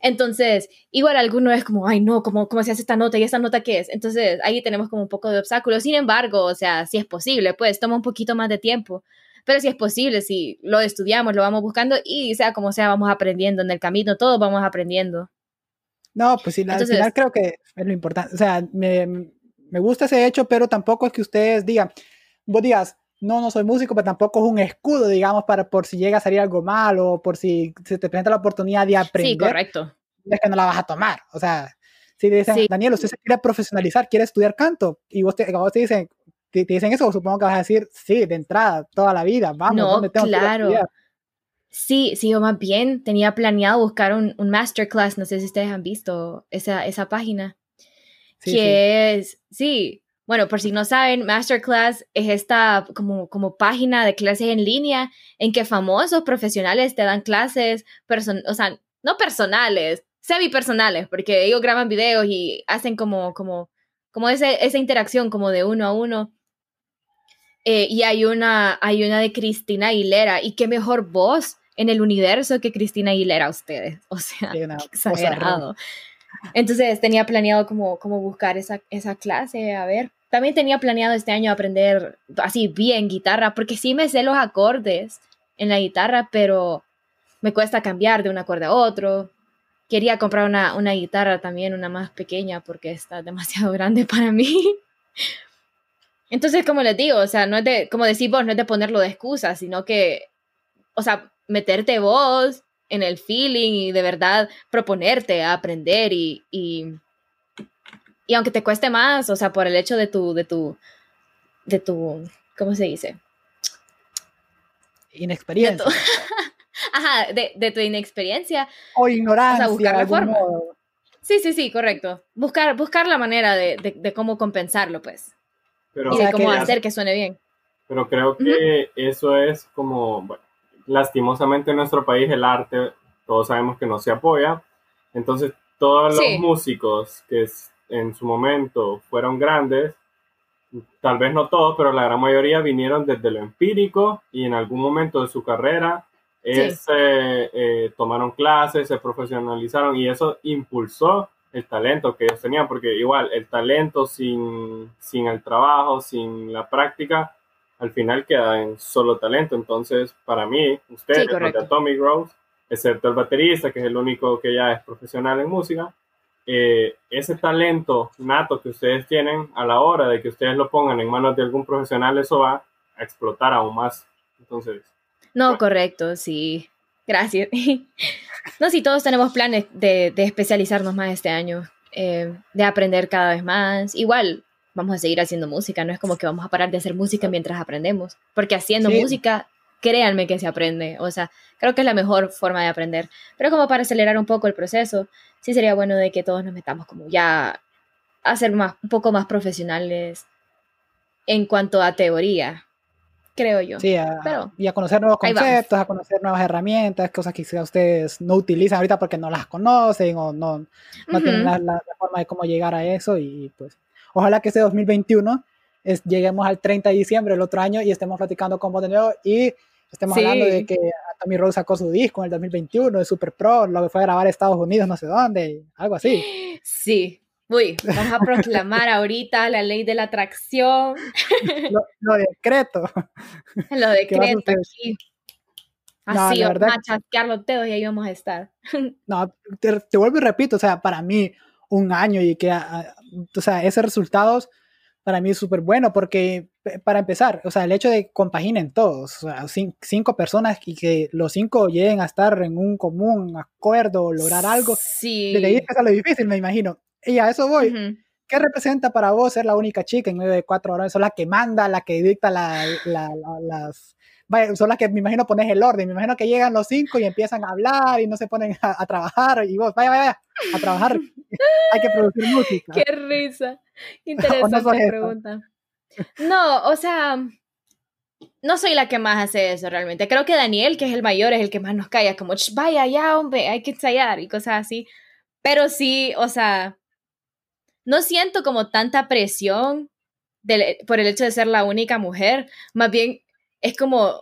Entonces, igual alguno es como, ay, no, ¿cómo, ¿cómo se hace esta nota y esta nota qué es? Entonces, ahí tenemos como un poco de obstáculos. Sin embargo, o sea, si es posible, pues toma un poquito más de tiempo. Pero si es posible, si lo estudiamos, lo vamos buscando y sea como sea, vamos aprendiendo en el camino, todos vamos aprendiendo. No, pues sí, al final creo que es lo importante. O sea, me, me gusta ese hecho, pero tampoco es que ustedes digan, vos digas, no, no soy músico, pero tampoco es un escudo, digamos, para por si llega a salir algo mal o por si se te presenta la oportunidad de aprender. Sí, correcto. Es que no la vas a tomar. O sea, si te dicen, Daniel, usted se quiere profesionalizar, quiere estudiar canto, y vos te, vos te dicen, te, dicen eso, supongo que vas a decir, sí, de entrada, toda la vida, vamos, no, claro. sí, sí, yo más bien tenía planeado buscar un, un, masterclass, no sé si ustedes han visto esa, esa página, que es, sí, bueno, por si no saben, Masterclass es esta como, como página de clases en línea en que famosos profesionales te dan clases, o sea, no personales, semi-personales, porque ellos graban videos y hacen como, como, como ese, esa interacción como de uno a uno. Eh, y hay una, hay una de Cristina Aguilera, y qué mejor voz en el universo que Cristina Aguilera ustedes. O sea, exagerado. Entonces tenía planeado como, como buscar esa, esa clase, a ver. También tenía planeado este año aprender así bien guitarra, porque sí me sé los acordes en la guitarra, pero me cuesta cambiar de un acorde a otro. quería comprar una, una guitarra también, una más pequeña, porque está demasiado grande para mí. Entonces, como les digo, o sea, no es de, como decís vos, no es de ponerlo de excusa, sino que, o sea, meterte vos en el feeling y de verdad proponerte a aprender y, y, y aunque te cueste más, o sea, por el hecho de tu, de tu, de tu, ¿cómo se dice? Inexperiencia. Ajá, de, de, tu inexperiencia. O ignorancia. O sea, buscar la forma. Sí, sí, sí, correcto. Buscar, buscar la manera de, de, de cómo compensarlo, pues. Pero, y de cómo hacer que suene bien. Pero creo que uh -huh. eso es como, bueno, lastimosamente en nuestro país el arte, todos sabemos que no se apoya. Entonces, todos los sí. músicos que en su momento fueron grandes, tal vez no todos, pero la gran mayoría vinieron desde lo empírico y en algún momento de su carrera es, sí. eh, eh, tomaron clases, se profesionalizaron y eso impulsó el talento que ellos tenían, porque igual el talento sin, sin el trabajo, sin la práctica, al final queda en solo talento. Entonces, para mí, ustedes, sí, los de Atomic Rose, excepto el baterista, que es el único que ya es profesional en música, eh, ese talento nato que ustedes tienen a la hora de que ustedes lo pongan en manos de algún profesional, eso va a explotar aún más. Entonces. No, bueno. correcto, sí. Gracias. no, sí, todos tenemos planes de, de especializarnos más este año, eh, de aprender cada vez más. Igual, vamos a seguir haciendo música, no es como que vamos a parar de hacer música mientras aprendemos, porque haciendo sí. música, créanme que se aprende, o sea, creo que es la mejor forma de aprender, pero como para acelerar un poco el proceso, sí sería bueno de que todos nos metamos como ya a ser más, un poco más profesionales en cuanto a teoría, creo yo. Sí, a, Pero, y a conocer nuevos conceptos, a conocer nuevas herramientas, cosas que quizás ustedes no utilizan ahorita porque no las conocen o no, no uh -huh. tienen la, la, la, forma de cómo llegar a eso y pues ojalá que este 2021 es, lleguemos al 30 de diciembre del otro año y estemos platicando con vos de nuevo y estemos sí. hablando de que Tommy Rose sacó su disco en el 2021 de Super Pro, lo que fue a grabar a Estados Unidos, no sé dónde, algo así. Sí, Uy, vamos a proclamar ahorita la ley de la atracción. Lo, lo decreto. Lo decreto aquí. Así, no, vamos a chasquear los dedos y ahí vamos a estar. No, te, te, vuelvo y repito, o sea, para mí un año y que, o sea, esos resultados para mí es súper bueno porque, para empezar, o sea, el hecho de compaginen todos, o sea, cinco personas y que los cinco lleguen a estar en un común acuerdo, lograr algo, sí. de ahí es lo difícil, me imagino. Y a eso voy. Uh -huh. ¿Qué representa para vos ser la única chica en medio de cuatro horas? Son la que manda, la que dicta la, la, la, las... Vaya, son las que me imagino pones el orden. Me imagino que llegan los cinco y empiezan a hablar y no se ponen a, a trabajar. Y vos, vaya, vaya, a trabajar. Hay que producir música. Qué risa. Interesante no pregunta. No, o sea, no soy la que más hace eso realmente. Creo que Daniel, que es el mayor, es el que más nos calla, como, vaya ya, hombre, hay que ensayar y cosas así. Pero sí, o sea, no siento como tanta presión por el hecho de ser la única mujer, más bien es como,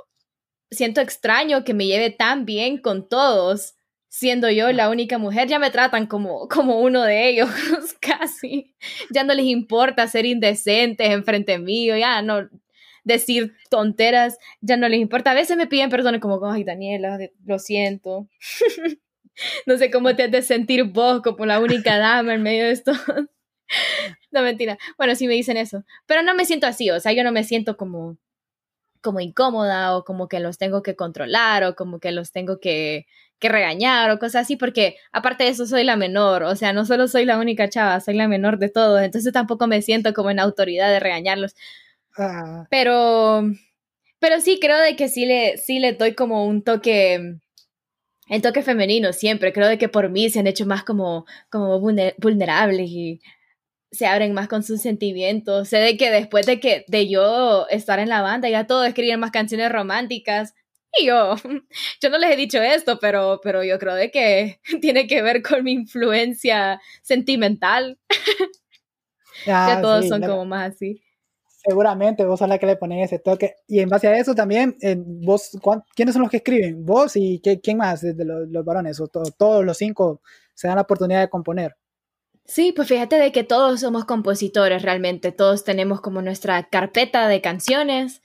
siento extraño que me lleve tan bien con todos, siendo yo la única mujer, ya me tratan como, como uno de ellos, casi, ya no les importa ser indecentes enfrente mío, ya no decir tonteras, ya no les importa, a veces me piden perdón como, ay Daniela, lo siento. no sé cómo te has de sentir vos como la única dama en medio de esto. no, mentira. Bueno, sí me dicen eso. Pero no me siento así, o sea, yo no me siento como, como incómoda o como que los tengo que controlar o como que los tengo que, que regañar o cosas así, porque aparte de eso soy la menor, o sea, no solo soy la única chava, soy la menor de todos, entonces tampoco me siento como en autoridad de regañarlos. Ah. Pero, pero sí creo de que sí le, sí le doy como un toque el toque femenino siempre, creo de que por mí se han hecho más como, como vulnerables y se abren más con sus sentimientos. Sé de que después de que de yo estar en la banda, ya todos escriben más canciones románticas. Y yo, yo no les he dicho esto, pero, pero yo creo de que tiene que ver con mi influencia sentimental. Ah, ya todos sí, son como más así. Seguramente vos sos la que le pones ese toque. Y en base a eso también, eh, vos, ¿quiénes son los que escriben? ¿Vos y qué, quién más de los, los varones? ¿O to, todos los cinco se dan la oportunidad de componer? Sí, pues fíjate de que todos somos compositores realmente, todos tenemos como nuestra carpeta de canciones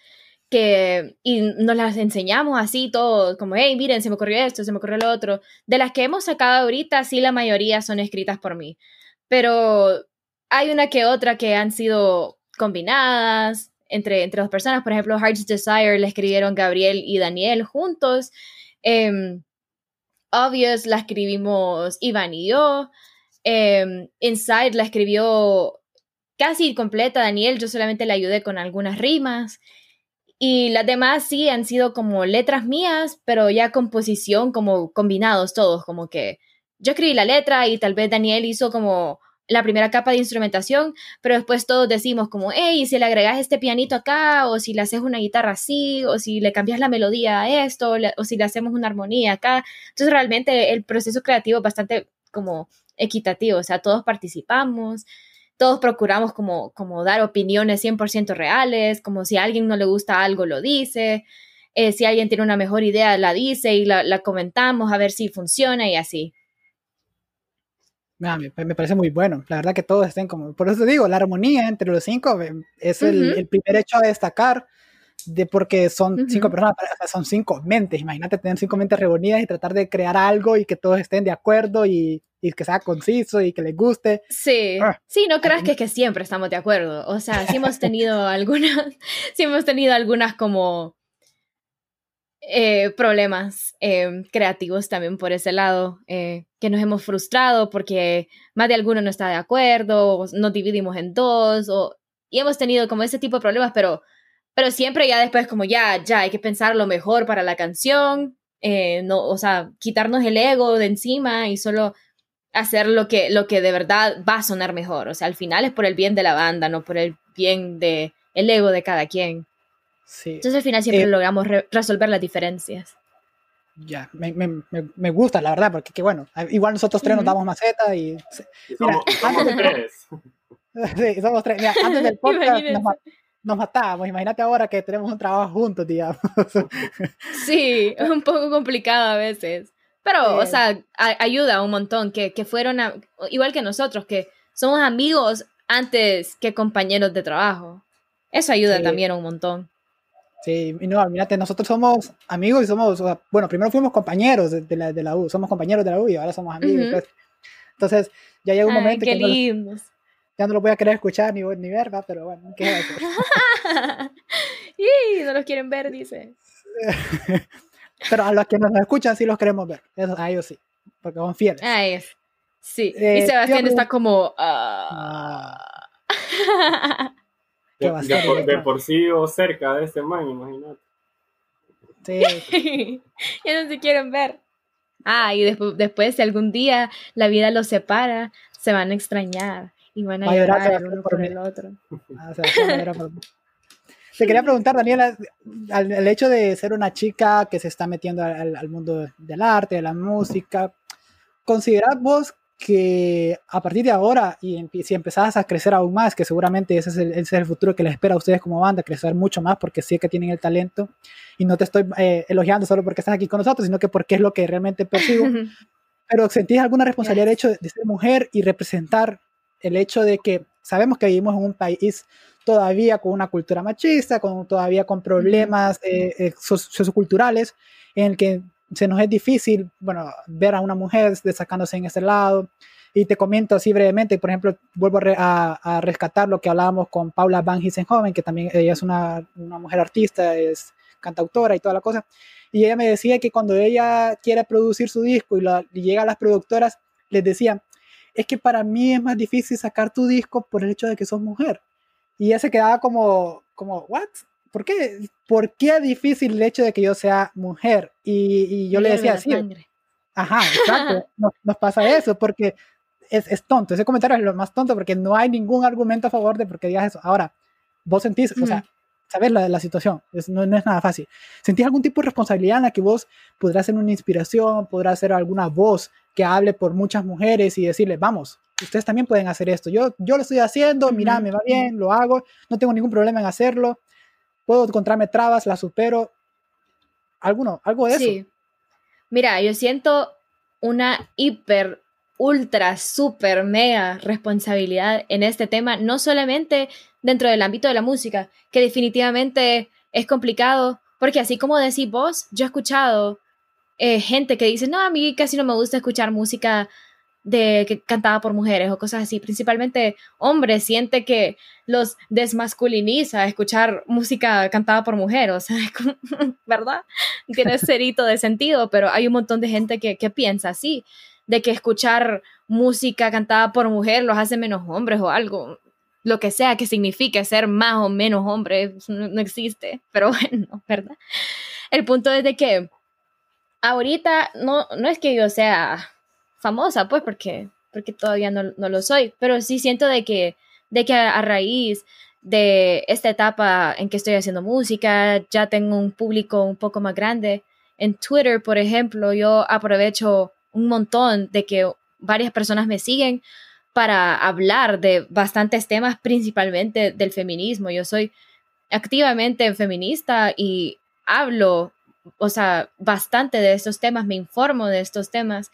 que, y nos las enseñamos así todo, como, hey, miren, se me ocurrió esto, se me ocurrió lo otro. De las que hemos sacado ahorita, sí, la mayoría son escritas por mí, pero hay una que otra que han sido combinadas entre, entre dos personas. Por ejemplo, Heart's Desire la escribieron Gabriel y Daniel juntos. Em, Obvious la escribimos Iván y yo. Em, Inside la escribió casi completa Daniel, yo solamente le ayudé con algunas rimas. Y las demás sí han sido como letras mías, pero ya composición como combinados todos, como que yo escribí la letra y tal vez Daniel hizo como la primera capa de instrumentación, pero después todos decimos como, hey, si le agregas este pianito acá, o si le haces una guitarra así, o si le cambias la melodía a esto, o si le hacemos una armonía acá. Entonces realmente el proceso creativo es bastante como equitativo, o sea, todos participamos, todos procuramos como, como dar opiniones 100% reales, como si a alguien no le gusta algo, lo dice, eh, si alguien tiene una mejor idea, la dice y la, la comentamos a ver si funciona y así. Ah, me, parece muy bueno. La verdad que todos estén como. Por eso digo, la armonía entre los cinco eh, es el, primer hecho a destacar, de porque son cinco personas, son cinco mentes. Imagínate tener cinco mentes reunidas y tratar de crear algo y que todos estén de acuerdo y, y que sea conciso y que les guste. Sí, ah. sí, no creas que, que siempre estamos de acuerdo. O sea, sí hemos tenido algunas, sí hemos tenido algunas como eh, problemas eh, creativos también por ese lado, eh, que nos hemos frustrado porque más de alguno no está de acuerdo, nos dividimos en dos, o, y hemos tenido como ese tipo de problemas, pero, pero siempre ya después como ya, ya hay que pensar lo mejor para la canción, no, o sea, quitarnos el ego de encima y solo hacer lo que, lo que de verdad va a sonar mejor, o sea, al final es por el bien de la banda, no por el bien de el ego de cada quien. Entonces al final siempre eh, logramos resolver las diferencias. Ya, me, me, me, gusta, la verdad, porque que bueno, igual nosotros tres nos damos maceta y... Mira, somos, tres. sí, somos tres. Mira, antes del podcast nos, matábamos, imagínate ahora que tenemos un trabajo juntos, digamos. sí, es un poco complicado a veces. Pero, o sea, ayuda un montón, que, que fueron, igual que nosotros, que somos amigos antes que compañeros de trabajo. Eso ayuda también un montón. Sí, no, mírate, nosotros somos amigos y somos, bueno, primero fuimos compañeros de, la, de, la, U, somos compañeros de la U y ahora somos amigos. pues. Entonces, ya llega un momento que no, ya no lo voy a querer escuchar ni, ni ver, ¿va? pero bueno, ¿qué va a y no los quieren ver, dice. pero a los que nos escuchan sí los queremos ver, a ellos sí, porque son fieles. Ah, es. Sí, y eh, Sebastián está como... Ah. Ah. De, por, sí o cerca de ese man, imagínate. Sí. ya no se quieren ver. Ah, y después, después, si algún día la vida los separa, se van a extrañar y van a, llorar, el uno por, el otro. Ah, Te quería preguntar, Daniela, el hecho de ser una chica que se está metiendo al, al mundo del arte, de la música, ¿consideras vos que a partir de ahora, y si empezás a crecer aún más, que seguramente ese es, el, ese es el futuro que les espera a ustedes como banda, crecer mucho más porque sé que tienen el talento, y no te estoy eh, elogiando solo porque estás aquí con nosotros, sino que porque es lo que realmente percibo. Pero ¿sentís alguna responsabilidad del hecho de, ser mujer y representar el hecho de que sabemos que vivimos en un país todavía con una cultura machista, con, todavía con problemas eh, eh, socioculturales, en el que se nos es difícil, bueno, ver a una mujer destacándose en ese lado. Y te comento así brevemente, por ejemplo, vuelvo a, rescatar lo que hablábamos con Paula Van Joven, que también ella es una, una, mujer artista, es cantautora y toda la cosa. Y ella me decía que cuando ella quiere producir su disco y, y llega a las productoras, les decía, es que para mí es más difícil sacar tu disco por el hecho de que sos mujer. Y ella se quedaba como, como, ¿what? ¿por qué, ¿por qué difícil el hecho de que yo sea mujer? Y, yo le decía así. Ajá, exacto, nos, pasa eso, porque es, es, tonto, ese comentario es lo más tonto, porque no hay ningún argumento a favor de por qué digas eso. Ahora, vos sentís, o sea, sabes la, la situación, no, no, es nada fácil. ¿Sentís algún tipo de responsabilidad en la que vos podrás ser una inspiración, podrás ser alguna voz que hable por muchas mujeres y decirles, vamos, ustedes también pueden hacer esto. Yo, yo lo estoy haciendo, mira, me va bien, lo hago, no tengo ningún problema en hacerlo puedo encontrarme trabas, las supero. ¿Alguno? ¿Algo de sí. eso? Mira, yo siento una hiper, ultra, super, mega responsabilidad en este tema, no solamente dentro del ámbito de la música, que definitivamente es complicado porque así como decís vos, yo he escuchado eh, gente que dice, no, a mí casi no me gusta escuchar música de que cantada por mujeres o cosas así. Principalmente hombres siente que los desmasculiniza escuchar música cantada por mujeres, ¿verdad? Tiene cerito de sentido, pero hay un montón de gente que, que piensa así, de que escuchar música cantada por mujer los hace menos hombres o algo lo que sea que signifique ser más o menos hombre, no, existe, pero bueno, ¿verdad? El punto es de que ahorita no, no es que yo sea famosa, pues, porque, porque todavía no, lo soy, pero sí siento de que, de que a, raíz de esta etapa en que estoy haciendo música, ya tengo un público un poco más grande. En Twitter, por ejemplo, yo aprovecho un montón de que varias personas me siguen para hablar de bastantes temas, principalmente del feminismo. Yo soy activamente feminista y hablo, o sea, bastante de estos temas, me informo de estos temas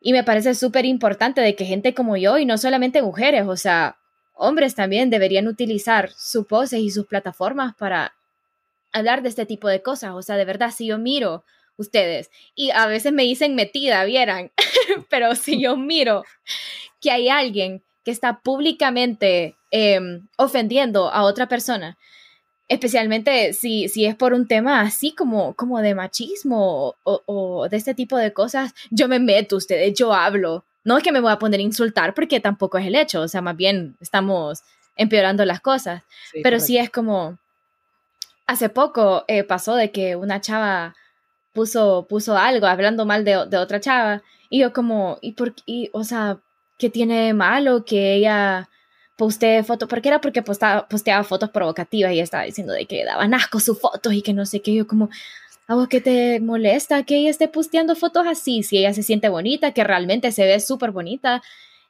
y me parece súper importante de que gente como yo, y no solamente mujeres, o sea, hombres también deberían utilizar sus voces y sus plataformas para hablar de este tipo de cosas. O sea, de verdad, si yo miro ustedes, y a veces me dicen metida, vieran, pero si yo miro que hay alguien que está públicamente em, ofendiendo a otra persona, especialmente si, si es por un tema así como, como de machismo o, de este tipo de cosas, yo me meto ustedes, yo hablo. No es que me voy a poner a insultar porque tampoco es el hecho, o sea, más bien estamos empeorando las cosas, pero sí es como, hace poco eh, pasó de que una chava puso, puso algo hablando mal de, de otra chava y yo como, ¿y por qué? O sea, ¿qué tiene malo que ella postee fotos? Porque era porque posteaba fotos provocativas y estaba diciendo de que daban asco sus fotos y que no sé qué. Yo como, ¿a vos qué te molesta que ella esté posteando fotos así? Si ella se siente bonita, que realmente se ve súper bonita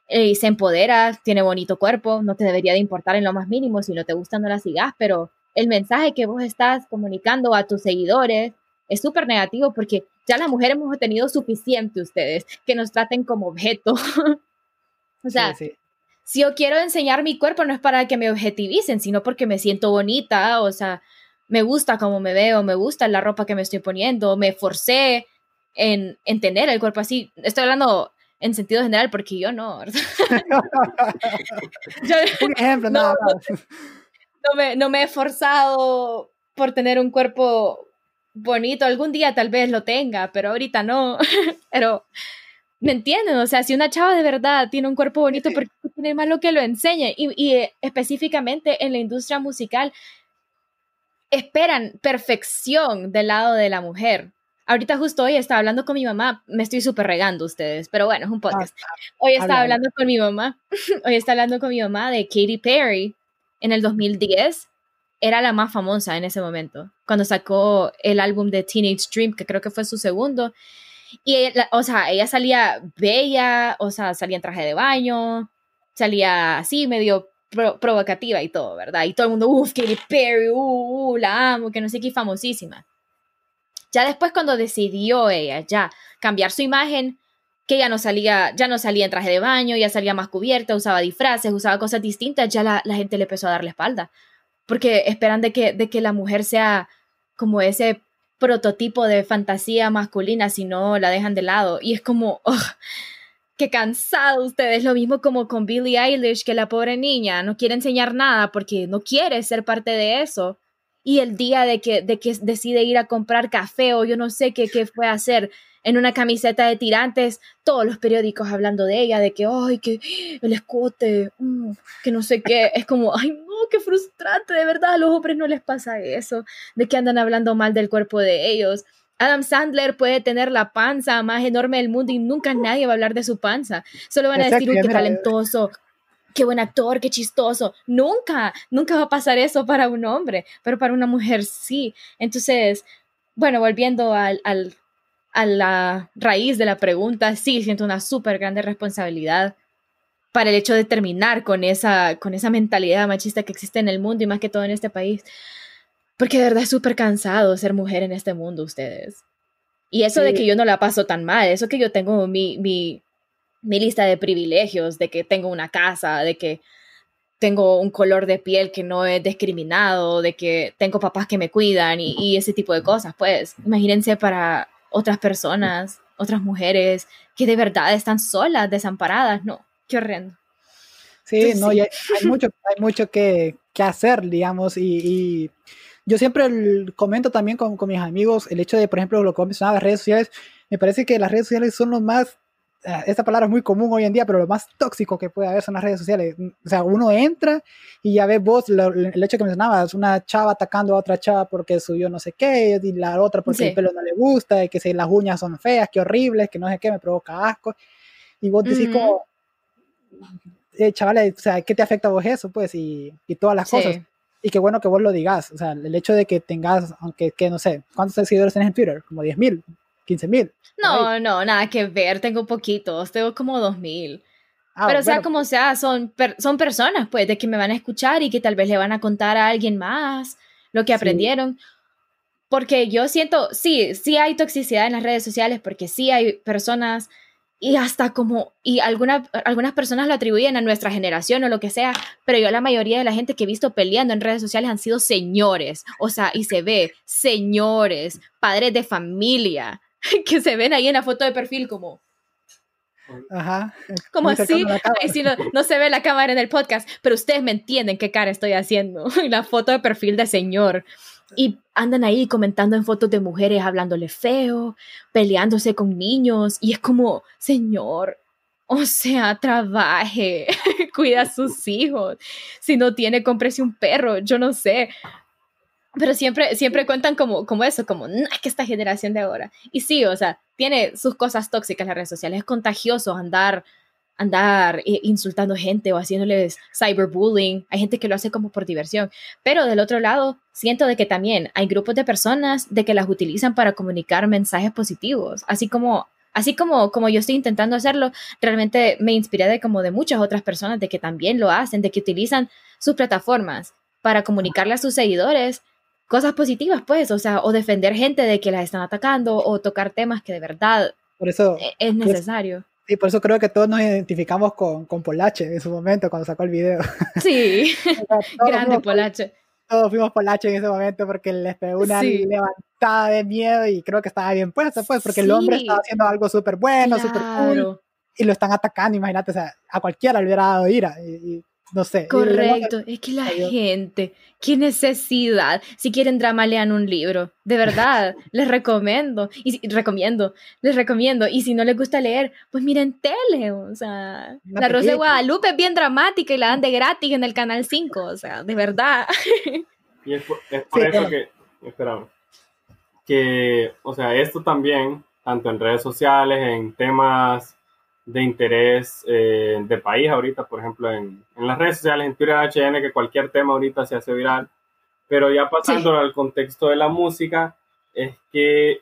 eh, y se empodera, tiene bonito cuerpo, no te debería de importar en lo más mínimo. Si no te gusta, no la sigas, pero el mensaje que vos estás comunicando a tus seguidores es súper negativo porque ya las mujeres hemos tenido suficiente ustedes que nos traten como objeto. o sea, si yo quiero enseñar mi cuerpo no es para que me objetivicen, sino porque me siento bonita, o sea, me gusta cómo me veo, me gusta la ropa que me estoy poniendo, me forcé en, en tener el cuerpo así. Estoy hablando en sentido general porque yo no, Un ejemplo, no, no, me, no me he forzado por tener un cuerpo bonito. Algún día tal vez lo tenga, pero ahorita no. pero, ¿me entienden? O sea, si una chava de verdad tiene un cuerpo bonito, ¿por qué tiene malo que lo enseñe? Y, y eh, específicamente en la industria musical, esperan perfección del lado de la mujer. Ahorita justo hoy estaba hablando con mi mamá, me estoy súper regando ustedes, pero bueno, es un podcast. Ah, hoy estaba hablando con mi mamá, hoy estaba hablando con mi mamá de Katy Perry en el 2010 era la más famosa en ese momento, cuando sacó el álbum de Teenage Dream, que creo que fue su segundo. Y, ella, o sea, ella salía bella, o sea, salía en traje de baño, salía así, medio provocativa y todo, ¿verdad? Y todo el mundo, uff, Katy Perry, uh, uh, la amo, que no sé qué, famosísima. Ya después cuando decidió ella ya cambiar su imagen, que ya no salía, ya no salía en traje de baño, ya salía más cubierta, usaba disfraces, usaba cosas distintas, ya la, gente le empezó a dar la espalda porque esperan de que, de que la mujer sea como ese prototipo de fantasía masculina, si no la dejan de lado. Y es como, oh, qué cansado ustedes. Lo mismo como con Billie Eilish, que la pobre niña no quiere enseñar nada porque no quiere ser parte de eso. Y el día de que, de que decide ir a comprar café o yo no sé qué, qué fue a hacer, en una camiseta de tirantes, todos los periódicos hablando de ella, de que, ay, que el escote, mm, que no sé qué, es como, ay, no, qué frustrante, de verdad, a los hombres no les pasa eso, de que andan hablando mal del cuerpo de ellos. Adam Sandler puede tener la panza más enorme del mundo y nunca nadie va a hablar de su panza. Solo van a decir, uy, qué talentoso, qué buen actor, qué chistoso. Nunca, nunca va a pasar eso para un hombre, pero para una mujer sí. Entonces, bueno, volviendo al, al a la raíz de la pregunta, sí siento una súper grande responsabilidad para el hecho de terminar con esa, con esa mentalidad machista que existe en el mundo y más que todo en este país. Porque de verdad es súper cansado ser mujer en este mundo, ustedes. Y eso de que yo no la paso tan mal, eso que yo tengo mi, mi, mi lista de privilegios, de que tengo una casa, de que tengo un color de piel que no es discriminado, de que tengo papás que me cuidan y, y ese tipo de cosas. Pues imagínense para otras personas, otras mujeres que de verdad están solas, desamparadas, no, qué horrendo. Sí, no, hay, mucho, hay mucho que, que hacer, digamos, y, y yo siempre comento también con, con, mis amigos el hecho de, por ejemplo, lo que mencionaba, redes sociales, me parece que las redes sociales son lo más Ah, esta palabra es muy común hoy en día, pero lo más tóxico que puede haber son las redes sociales. O sea, uno entra y ya ves vos el hecho que mencionabas, una chava atacando a otra chava porque subió no sé qué, y la otra porque el pelo no le gusta, y que si las uñas son feas, que horribles, que no sé qué, me provoca asco. Y vos decís como, eh, chavales, o sea, ¿qué te afecta a vos eso? Pues, y, y todas las cosas. Y qué bueno que vos lo digas. O sea, el hecho de que tengas, aunque, que no sé, ¿cuántos seguidores tenés en Twitter? Como 10 mil, 15 mil. No, no, nada que ver, tengo poquitos, tengo como 2 mil. Ah, Pero sea como sea, son, son personas pues de que me van a escuchar y que tal vez le van a contar a alguien más lo que aprendieron. Porque yo siento, sí, sí hay toxicidad en las redes sociales, porque sí hay personas y hasta como, y algunas algunas personas lo atribuyen a nuestra generación o lo que sea, pero yo la mayoría de la gente que he visto peleando en redes sociales han sido señores, o sea, y se ve, señores, padres de familia, que se ven ahí en la foto de perfil como... Ajá. Como así, no, no, se ve la cámara en el podcast, pero ustedes me entienden qué cara estoy haciendo. la foto de perfil de señor. Y andan ahí comentando en fotos de mujeres hablándole feo, peleándose con niños. Y es como, señor, o sea, trabaje, cuida a sus hijos. Si no tiene, cómprese un perro, yo no sé pero siempre, siempre cuentan como, como eso, como, no, es que esta generación de ahora. Y sí, o sea, tiene sus cosas tóxicas las redes sociales. Es contagioso andar, andar eh, insultando gente o haciéndoles cyberbullying. Hay gente que lo hace como por diversión. Pero del otro lado, siento de que también hay grupos de personas de que las utilizan para comunicar mensajes positivos. Así como, así como, como yo estoy intentando hacerlo, realmente me inspiré de como de muchas otras personas de que también lo hacen, de que utilizan sus plataformas para comunicarle a sus seguidores cosas positivas, pues, o sea, o defender gente de que las están atacando o tocar temas que de verdad por eso, e-, es necesario. Y por eso creo que todos nos identificamos con, con Polache en su momento cuando sacó el video. Sí, grande Polache. Todos fuimos Polache en ese momento porque les pegó una levantada de miedo y creo que estaba bien puesta, pues, porque el hombre estaba haciendo algo súper bueno, súper cool y lo están atacando, imagínate, o sea, a cualquiera le hubiera dado ira. y no sé. Correcto, es que la gente, qué necesidad. Si quieren drama, lean un libro. De verdad, les recomiendo. Y recomiendo, les recomiendo. Y si no les gusta leer, pues miren tele. O sea, La Rosa de Guadalupe es bien dramática y la dan de gratis en el canal 5. O sea, de verdad. Y es por, eso que, esperamos, que, o sea, esto también, tanto en redes sociales, en temas de interés eh, de país ahorita, por ejemplo, en, en, las redes sociales, en Twitter HN, que cualquier tema ahorita se hace viral, pero ya pasando al contexto de la música, es que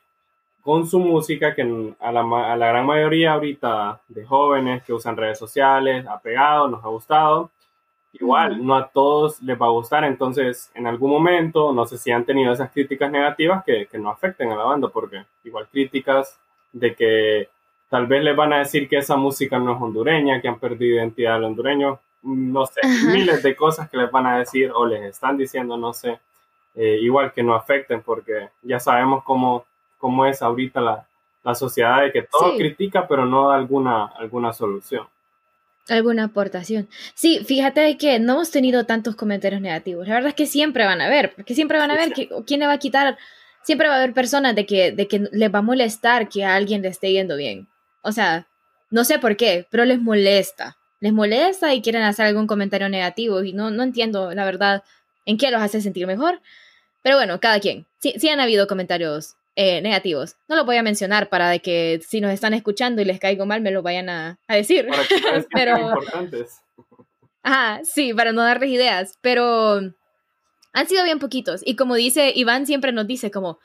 con su música, que a la, a la, gran mayoría ahorita de jóvenes que usan redes sociales, ha pegado, nos ha gustado, igual, no a todos les va a gustar, entonces en algún momento, no sé si han tenido esas críticas negativas que, que no afecten a la banda, porque igual críticas de que Tal vez les van a decir que esa música no es hondureña, que han perdido identidad del hondureño. No sé, miles de cosas que les van a decir o les están diciendo, no sé. Eh, igual que no afecten, porque ya sabemos cómo, cómo es ahorita la, la sociedad de que todo critica, pero no da alguna, alguna solución. Alguna aportación. Sí, fíjate que no hemos tenido tantos comentarios negativos. La verdad es que siempre van a haber, porque siempre van a ver que, quién le va a quitar. Siempre va a haber personas de que, de que les va a molestar que a alguien le esté yendo bien. O sea, no sé por qué, pero les molesta. Les molesta y quieren hacer algún comentario negativo y no, no entiendo, la verdad, en qué los hace sentir mejor. Pero bueno, cada quien. Sí, sí han habido comentarios eh, negativos. No lo voy a mencionar para de que si nos están escuchando y les caigo mal me lo vayan a, decir. pero Ajá, sí, para no darles ideas. Pero han sido bien poquitos. Y como dice, Iván siempre nos dice como,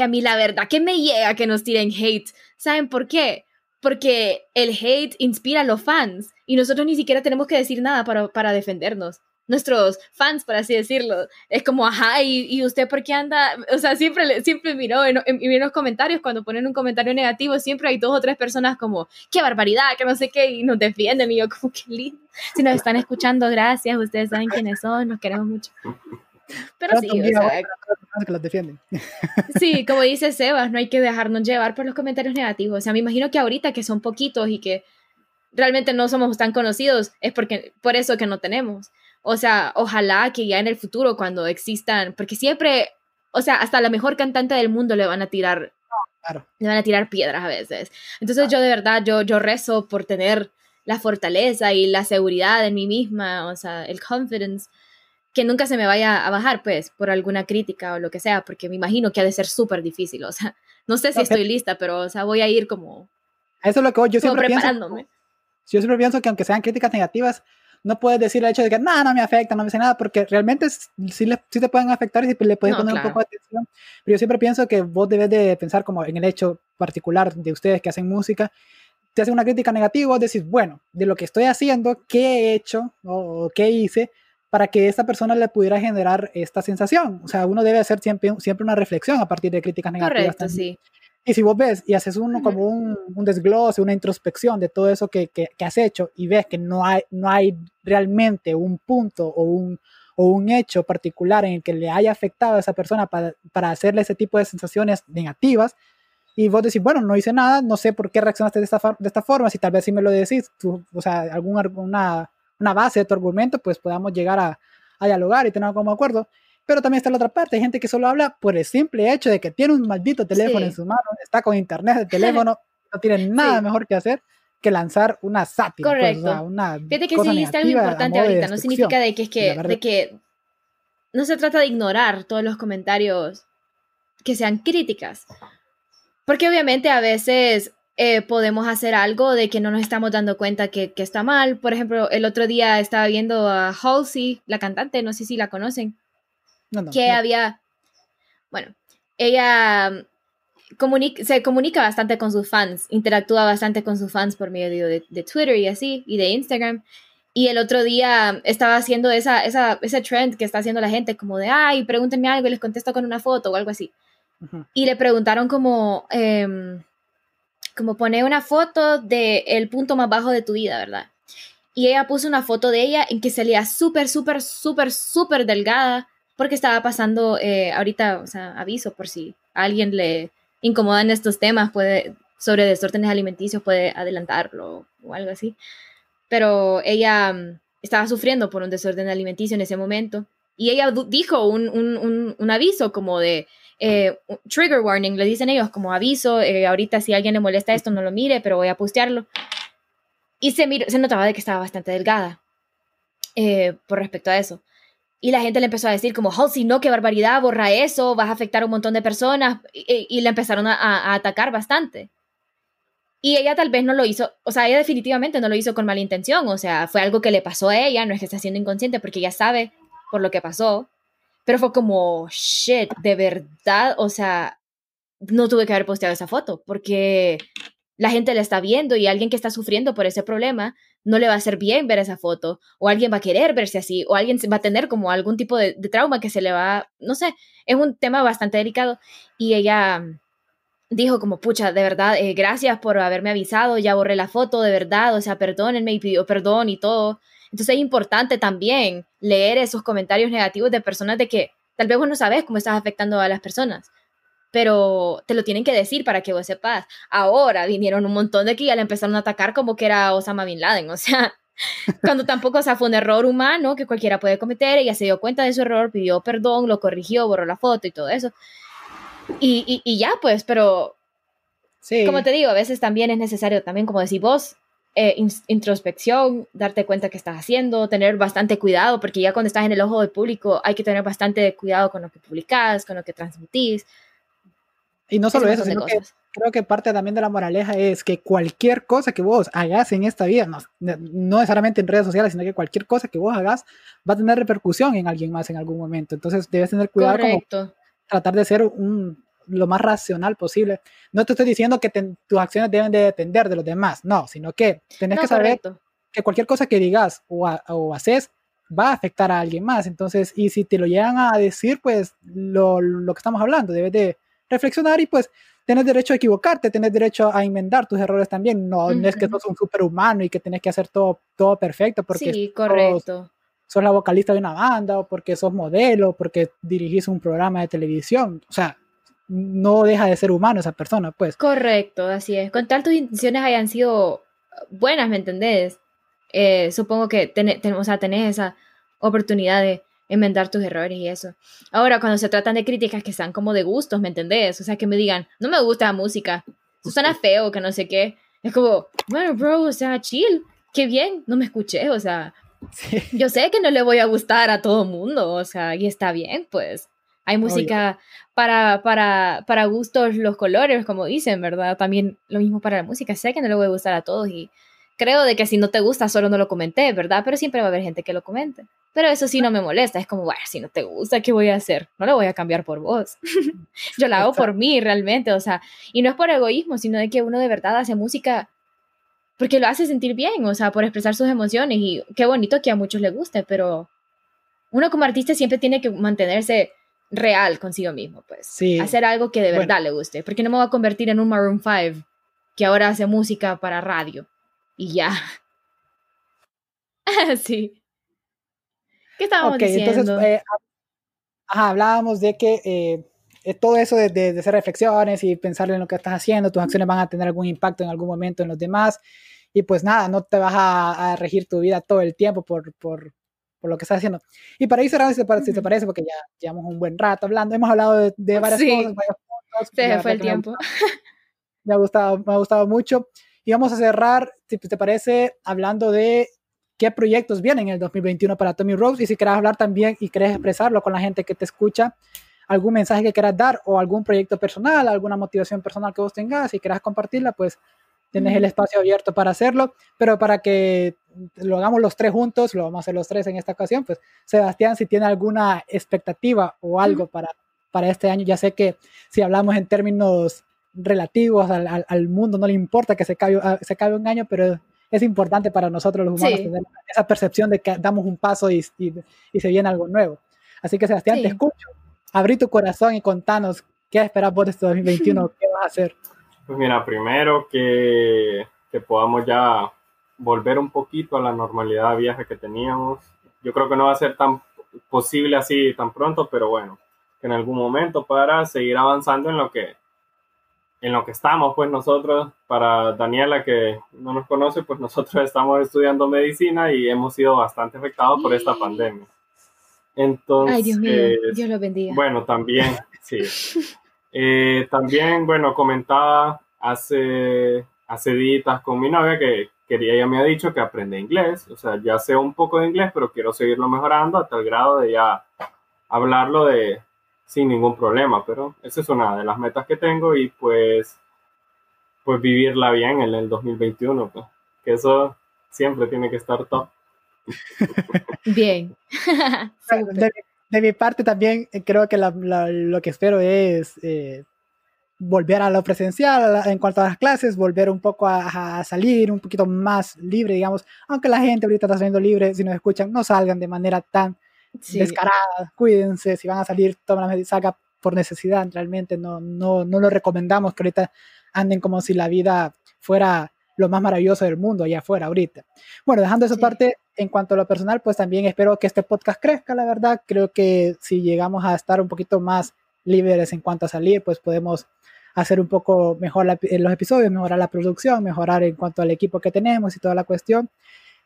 a mí la verdad que me llega que nos tiren hate. ¿Saben por qué? Porque el hate inspira a los fans y nosotros ni siquiera tenemos que decir nada para, para defendernos. nuestros fans, por así decirlo. Es como, ajá, ¿y, usted por qué anda? O sea, siempre, siempre miró en, en, los comentarios, cuando ponen un comentario negativo, siempre hay dos o tres personas como, qué barbaridad, que no sé qué, y nos defienden. Y yo, como, qué lindo. Si nos están escuchando, gracias, ustedes saben quiénes son, nos queremos mucho. Pero sí, o sea, que los defienden. Sí, como dice Sebas, no hay que dejarnos llevar por los comentarios negativos. O sea, me imagino que ahorita que son poquitos y que realmente no somos tan conocidos, es porque por eso que no tenemos. O sea, ojalá que ya en el futuro cuando existan, porque siempre, o sea, hasta la mejor cantante del mundo le van a tirar, le van a tirar piedras a veces. Entonces yo de verdad, yo, yo rezo por tener la fortaleza y la seguridad en mí misma, o sea, el confidence, que nunca se me vaya a bajar, pues, por alguna crítica o lo que sea, porque me imagino que ha de ser súper difícil, o sea, no sé si estoy lista, pero, o sea, voy a ir como... Eso es lo que yo siempre preparándome. Pienso, yo siempre pienso que aunque sean críticas negativas, no puedes decir el hecho de que no, no me afecta, no me dice nada, porque realmente sí, le, sí te pueden afectar y le puedes poner un poco de atención. Pero yo siempre pienso que vos debes de pensar como en el hecho particular de ustedes que hacen música. Te hacen una crítica negativa, vos decís, bueno, de lo que estoy haciendo, ¿qué he hecho o qué hice para que esta persona le pudiera generar esta sensación? O sea, uno debe hacer siempre, siempre una reflexión a partir de críticas negativas. Correcto, sí. Y si vos ves y haces uno como un, un, desglose, una introspección de todo eso que, que, has hecho y ves que no hay, no hay realmente un punto o un, o un hecho particular en el que le haya afectado a esa persona para, para hacerle ese tipo de sensaciones negativas, y vos decís, bueno, no hice nada, no sé por qué reaccionaste de esta, de esta forma, si tal vez si me lo decís, tú, o sea, alguna una, base de tu argumento, pues podamos llegar a, a dialogar y tener como acuerdo. Pero también está la otra parte, hay gente que solo habla por el simple hecho de que tiene un maldito teléfono en su mano, está con internet de teléfono, no tiene nada mejor que hacer que lanzar una sátira. Pues, Correcto. una Fíjate que sí está algo importante ahorita, no significa de que es que, de que no se trata de ignorar todos los comentarios que sean críticas. Porque obviamente a veces eh, podemos hacer algo de que no nos estamos dando cuenta que, que, está mal. Por ejemplo, el otro día estaba viendo a Halsey, la cantante, no sé si la conocen que había, bueno, ella mm, se comunica bastante con sus fans, interactúa bastante con sus fans por medio de, Twitter y así, y de Instagram. Y el otro día estaba haciendo esa, esa, ese trend que está haciendo la gente, como de, ay, pregúntenme algo y les contesto con una foto o algo así. Y le preguntaron como, eh, como pone una foto del el punto más bajo de tu vida, ¿verdad? Y ella puso una foto de ella en que salía súper, súper, súper, súper delgada, porque estaba pasando eh, ahorita, o sea, aviso por si a alguien le incomodan estos temas, puede, sobre desórdenes alimenticios, puede adelantarlo o algo así. Pero ella mm, estaba sufriendo por un desorden alimenticio en ese momento y ella dijo un, un, un, aviso como de eh, trigger warning, le dicen ellos como aviso, eh, ahorita si alguien le molesta esto no lo mire, pero voy a postearlo. Y se, se notaba de que estaba bastante delgada por respecto a eso. Y la gente le empezó a decir como, Halsey, no, qué barbaridad, borra eso, vas a afectar a un montón de personas. Y, y le empezaron a, atacar bastante. Y ella tal vez no lo hizo, o sea, ella definitivamente no lo hizo con mala intención, o sea, fue algo que le pasó a ella, no es que esté siendo inconsciente porque ella sabe por lo que pasó, pero fue como, shit, de verdad, o sea, no tuve que haber posteado esa foto porque la gente la está viendo y alguien que está sufriendo por ese problema no le va a hacer bien ver esa foto, o alguien va a querer verse así, o alguien va a tener como algún tipo de, trauma que se le va, no sé, es un tema bastante delicado. Y ella dijo como, pucha, de verdad, eh, gracias por haberme avisado, ya borré la foto, de verdad, o sea, perdónenme y pidió perdón y todo. Entonces es importante también leer esos comentarios negativos de personas de que tal vez vos no sabes cómo estás afectando a las personas pero te lo tienen que decir para que vos sepas. Ahora vinieron un montón de que ya le empezaron a atacar como que era Osama Bin Laden, o sea, cuando tampoco, o sea, fue un error humano que cualquiera puede cometer, ella se dio cuenta de su error, pidió perdón, lo corrigió, borró la foto y todo eso. Y, y, ya, pues, pero, sí. como te digo, a veces también es necesario, también como decís vos, eh, introspección, darte cuenta que estás haciendo, tener bastante cuidado, porque ya cuando estás en el ojo del público hay que tener bastante cuidado con lo que publicas, con lo que transmitís, y no solo eso, sino que creo que parte también de la moraleja es que cualquier cosa que vos hagas en esta vida, no, no necesariamente en redes sociales, sino que cualquier cosa que vos hagas va a tener repercusión en alguien más en algún momento. Entonces debes tener cuidado como tratar de ser un, lo más racional posible. No te estoy diciendo que tus acciones deben de depender de los demás, no, sino que tenés que saber que cualquier cosa que digas o, o haces va a afectar a alguien más. Entonces, y si te lo llegan a decir, pues lo, lo que estamos hablando, debes de reflexionar y pues tienes derecho a equivocarte, tienes derecho a inventar tus errores también. No, es que sos un superhumano y que tienes que hacer todo, todo perfecto porque sí, correcto. Sos, la vocalista de una banda o porque sos modelo, porque dirigís un programa de televisión. O sea, no deja de ser humano esa persona, pues. Correcto, así es. Con tal tus intenciones hayan sido buenas, ¿me entendés? Eh, supongo que tenemos, o sea, tenés esa oportunidad de enmendar tus errores y eso. Ahora, cuando se tratan de críticas que sean como de gustos, ¿me entendés? O sea, que me digan, no me gusta la música, eso suena feo, que no sé qué. Es como, bueno, bro, o sea, chill, qué bien, no me escuché, o sea, yo sé que no le voy a gustar a todo mundo, o sea, y está bien, pues. Hay música para, para, para gustos, los colores, como dicen, ¿verdad? También lo mismo para la música. Sé que no le voy a gustar a todos y creo de que si no te gusta, solo no lo comenté, ¿verdad? Pero siempre va a haber gente que lo comente. Pero eso sí no me molesta. Es como, bueno, si no te gusta, ¿qué voy a hacer? No lo voy a cambiar por vos. Yo la hago por mí, realmente. O sea, y no es por egoísmo, sino de que uno de verdad hace música porque lo hace sentir bien, o sea, por expresar sus emociones. Y qué bonito que a muchos les guste, pero uno como artista siempre tiene que mantenerse real consigo mismo, pues. Sí. Hacer algo que de verdad le guste. Porque no me voy a convertir en un Maroon 5 que ahora hace música para radio. Y ya. sí. ¿Qué estábamos diciendo? Entonces, eh, ajá, hablábamos de que eh, todo eso de, de, hacer reflexiones y pensar en lo que estás haciendo, tus acciones van a tener algún impacto en algún momento en los demás. Y pues nada, no te vas a, regir tu vida todo el tiempo por, por, por lo que estás haciendo. Y para ir cerrando, si te, parece, porque ya llevamos un buen rato hablando, hemos hablado de, de varias cosas. Varios Se fue el tiempo. Me ha, gustado, me ha gustado mucho. Y vamos a cerrar, si te parece, hablando de qué proyectos vienen en el 2021 para Tommy Rose y si quieres hablar también y quieres expresarlo con la gente que te escucha, algún mensaje que quieras dar o algún proyecto personal, alguna motivación personal que vos tengas, si quieras compartirla, pues tienes el espacio abierto para hacerlo, pero para que lo hagamos los tres juntos, lo vamos a hacer los tres en esta ocasión, pues Sebastián, si tiene alguna expectativa o algo para, para este año, ya sé que si hablamos en términos relativos al, al, mundo, no le importa que se acabe, ah, se acabe un año, pero es importante para nosotros los humanos tener esa percepción de que damos un paso y, y, y se viene algo nuevo. Así que Sebastián, te escucho, abrí tu corazón y contanos qué esperas vos de este 2021, qué vas a hacer. Pues mira, primero que, que podamos ya volver un poquito a la normalidad viaje que teníamos. Yo creo que no va a ser tan posible así tan pronto, pero bueno, que en algún momento para seguir avanzando en lo que en lo que estamos, pues nosotros, para Daniela que no nos conoce, pues nosotros estamos estudiando medicina y hemos sido bastante afectados por esta pandemia. Entonces, Ay, Dios mío, Dios lo bendiga. Bueno, también, sí. Eh, también, bueno, comentaba hace, hace días con mi novia que quería, ella me ha dicho que aprende inglés, o sea, ya sé un poco de inglés, pero quiero seguirlo mejorando hasta el grado de ya hablarlo de sin ningún problema, pero esa es una de las metas que tengo y pues, pues vivirla bien en el 2021, pues, que eso siempre tiene que estar top. Bien. de mi parte también eh, creo que lo que espero es eh, volver a lo presencial en cuanto a las clases, volver un poco a, salir un poquito más libre, digamos, aunque la gente ahorita está saliendo libre, si nos escuchan, no salgan de manera tan descarada, cuídense, si van a salir, tomen la medida, por necesidad, realmente no, no, no lo recomendamos que ahorita anden como si la vida fuera lo más maravilloso del mundo allá afuera ahorita. Bueno, dejando esa parte, en cuanto a lo personal, pues también espero que este podcast crezca, la verdad. Creo que si llegamos a estar un poquito más libres en cuanto a salir, pues podemos hacer un poco mejor los episodios, mejorar la producción, mejorar en cuanto al equipo que tenemos y toda la cuestión.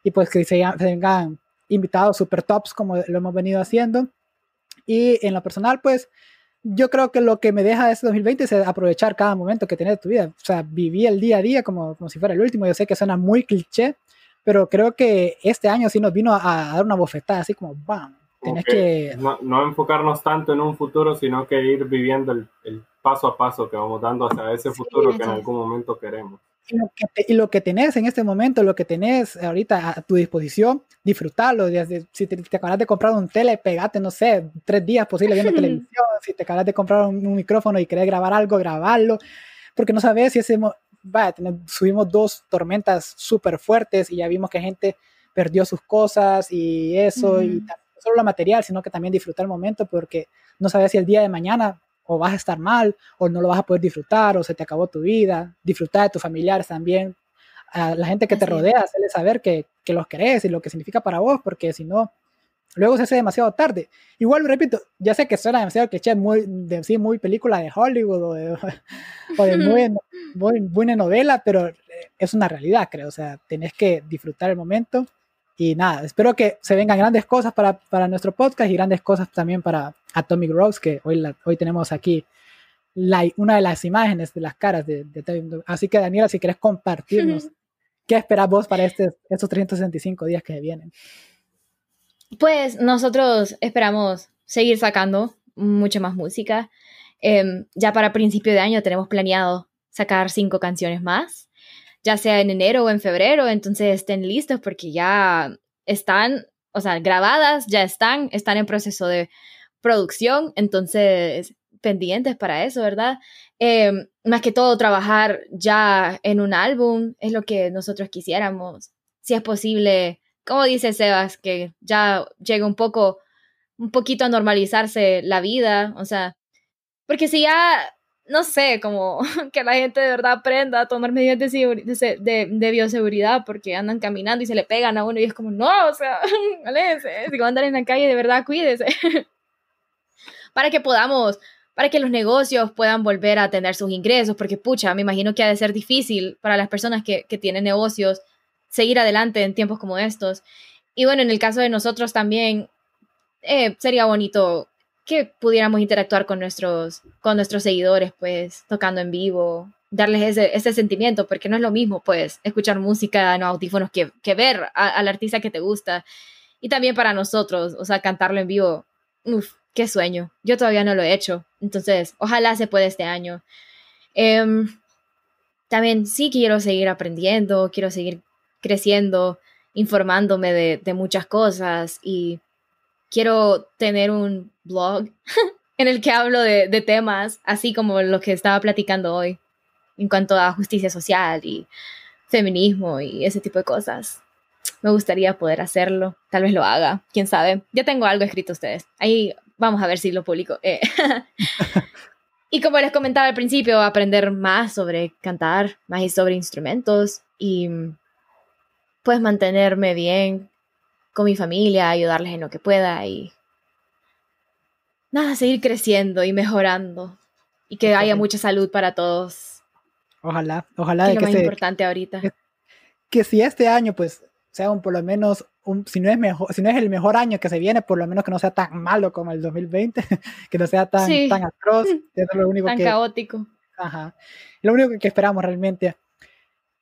Y pues que se vengan invitados super tops como lo hemos venido haciendo. Y en lo personal, pues yo creo que lo que me deja este 2020 es aprovechar cada momento que tienes de tu vida. O sea, viví el día a día como, como si fuera el último. Yo sé que suena muy cliché, pero creo que este año sí nos vino a, dar una bofetada, así como, ¡bam! Tienes que... No, enfocarnos tanto en un futuro, sino que ir viviendo el, paso a paso que vamos dando hacia ese futuro que en algún momento queremos. Y lo, que y lo que tenés en este momento, lo que tenés ahorita a tu disposición, disfrutarlo. Si te, te, acabas de comprar un tele, pegate, no sé, tres días posible viendo televisión. Si te acabas de comprar un, micrófono y querés grabar algo, grabarlo. Porque no sabes si ese, subimos dos tormentas súper fuertes y ya vimos que gente perdió sus cosas y eso, y no solo lo material, sino que también disfrutar el momento porque no sabes si el día de mañana o vas a estar mal o no lo vas a poder disfrutar o se te acabó tu vida, disfrutar de tus familiares también, a la gente que te rodea, hacerle saber que, que los querés y lo que significa para vos, porque si no, luego se hace demasiado tarde. Igual, repito, ya sé que suena demasiado cliché, muy, de, sí, muy película de Hollywood o de, o de muy, muy, buena novela, pero eh, es una realidad, creo. O sea, tenés que disfrutar el momento. Y nada, espero que se vengan grandes cosas para, para nuestro podcast y grandes cosas también para Atomic Rose, que hoy, la, hoy tenemos aquí la, una de las imágenes de las caras de, de Así que, Daniela, si querés compartirnos, ¿qué esperás vos para este, estos 365 días que vienen? Pues nosotros esperamos seguir sacando mucha más música. Em, ya para principio de año tenemos planeado sacar cinco canciones más, ya sea en enero o en febrero, entonces estén listos porque ya están, o sea, grabadas, ya están, están en proceso de producción, entonces pendientes para eso, ¿verdad? Em, más que todo, trabajar ya en un álbum es lo que nosotros quisiéramos. Si es posible, como dice Sebas, que ya llegue un poco, un poquito a normalizarse la vida, o sea, porque si ya, no sé, como que la gente de verdad aprenda a tomar medidas de, de, de, bioseguridad porque andan caminando y se le pegan a uno y es como, no, o sea, aléjense, si andar en la calle, de verdad, cuídese. para que podamos, para que los negocios puedan volver a tener sus ingresos, porque pucha, me imagino que ha de ser difícil para las personas que, que tienen negocios seguir adelante en tiempos como estos. Y bueno, en el caso de nosotros también, eh, sería bonito que pudiéramos interactuar con nuestros, con nuestros seguidores, pues, tocando en vivo, darles ese, ese sentimiento, porque no es lo mismo, pues, escuchar música en audífonos que, que ver al artista que te gusta. Y también para nosotros, o sea, cantarlo en vivo, uff, qué sueño. Yo todavía no lo he hecho, entonces, ojalá se pueda este año. Em, también sí quiero seguir aprendiendo, quiero seguir creciendo, informándome de, muchas cosas y quiero tener un blog en el que hablo de, temas así como lo que estaba platicando hoy en cuanto a justicia social y feminismo y ese tipo de cosas. Me gustaría poder hacerlo, tal vez lo haga, quién sabe. Ya tengo algo escrito ustedes. Ahí vamos a ver si lo publico. Eh. y como les comentaba al principio, aprender más sobre cantar, más sobre instrumentos y pues mantenerme bien con mi familia, ayudarles en lo que pueda y nada, seguir creciendo y mejorando y que haya mucha salud para todos. Ojalá, ojalá. Que es lo más importante ahorita. Que, si este año pues sea un por lo menos un, si no es mejor, si no es el mejor año que se viene, por lo menos que no sea tan malo como el 2020, que no sea tan, tan atroz, es lo único tan caótico. Ajá. Lo único que esperamos realmente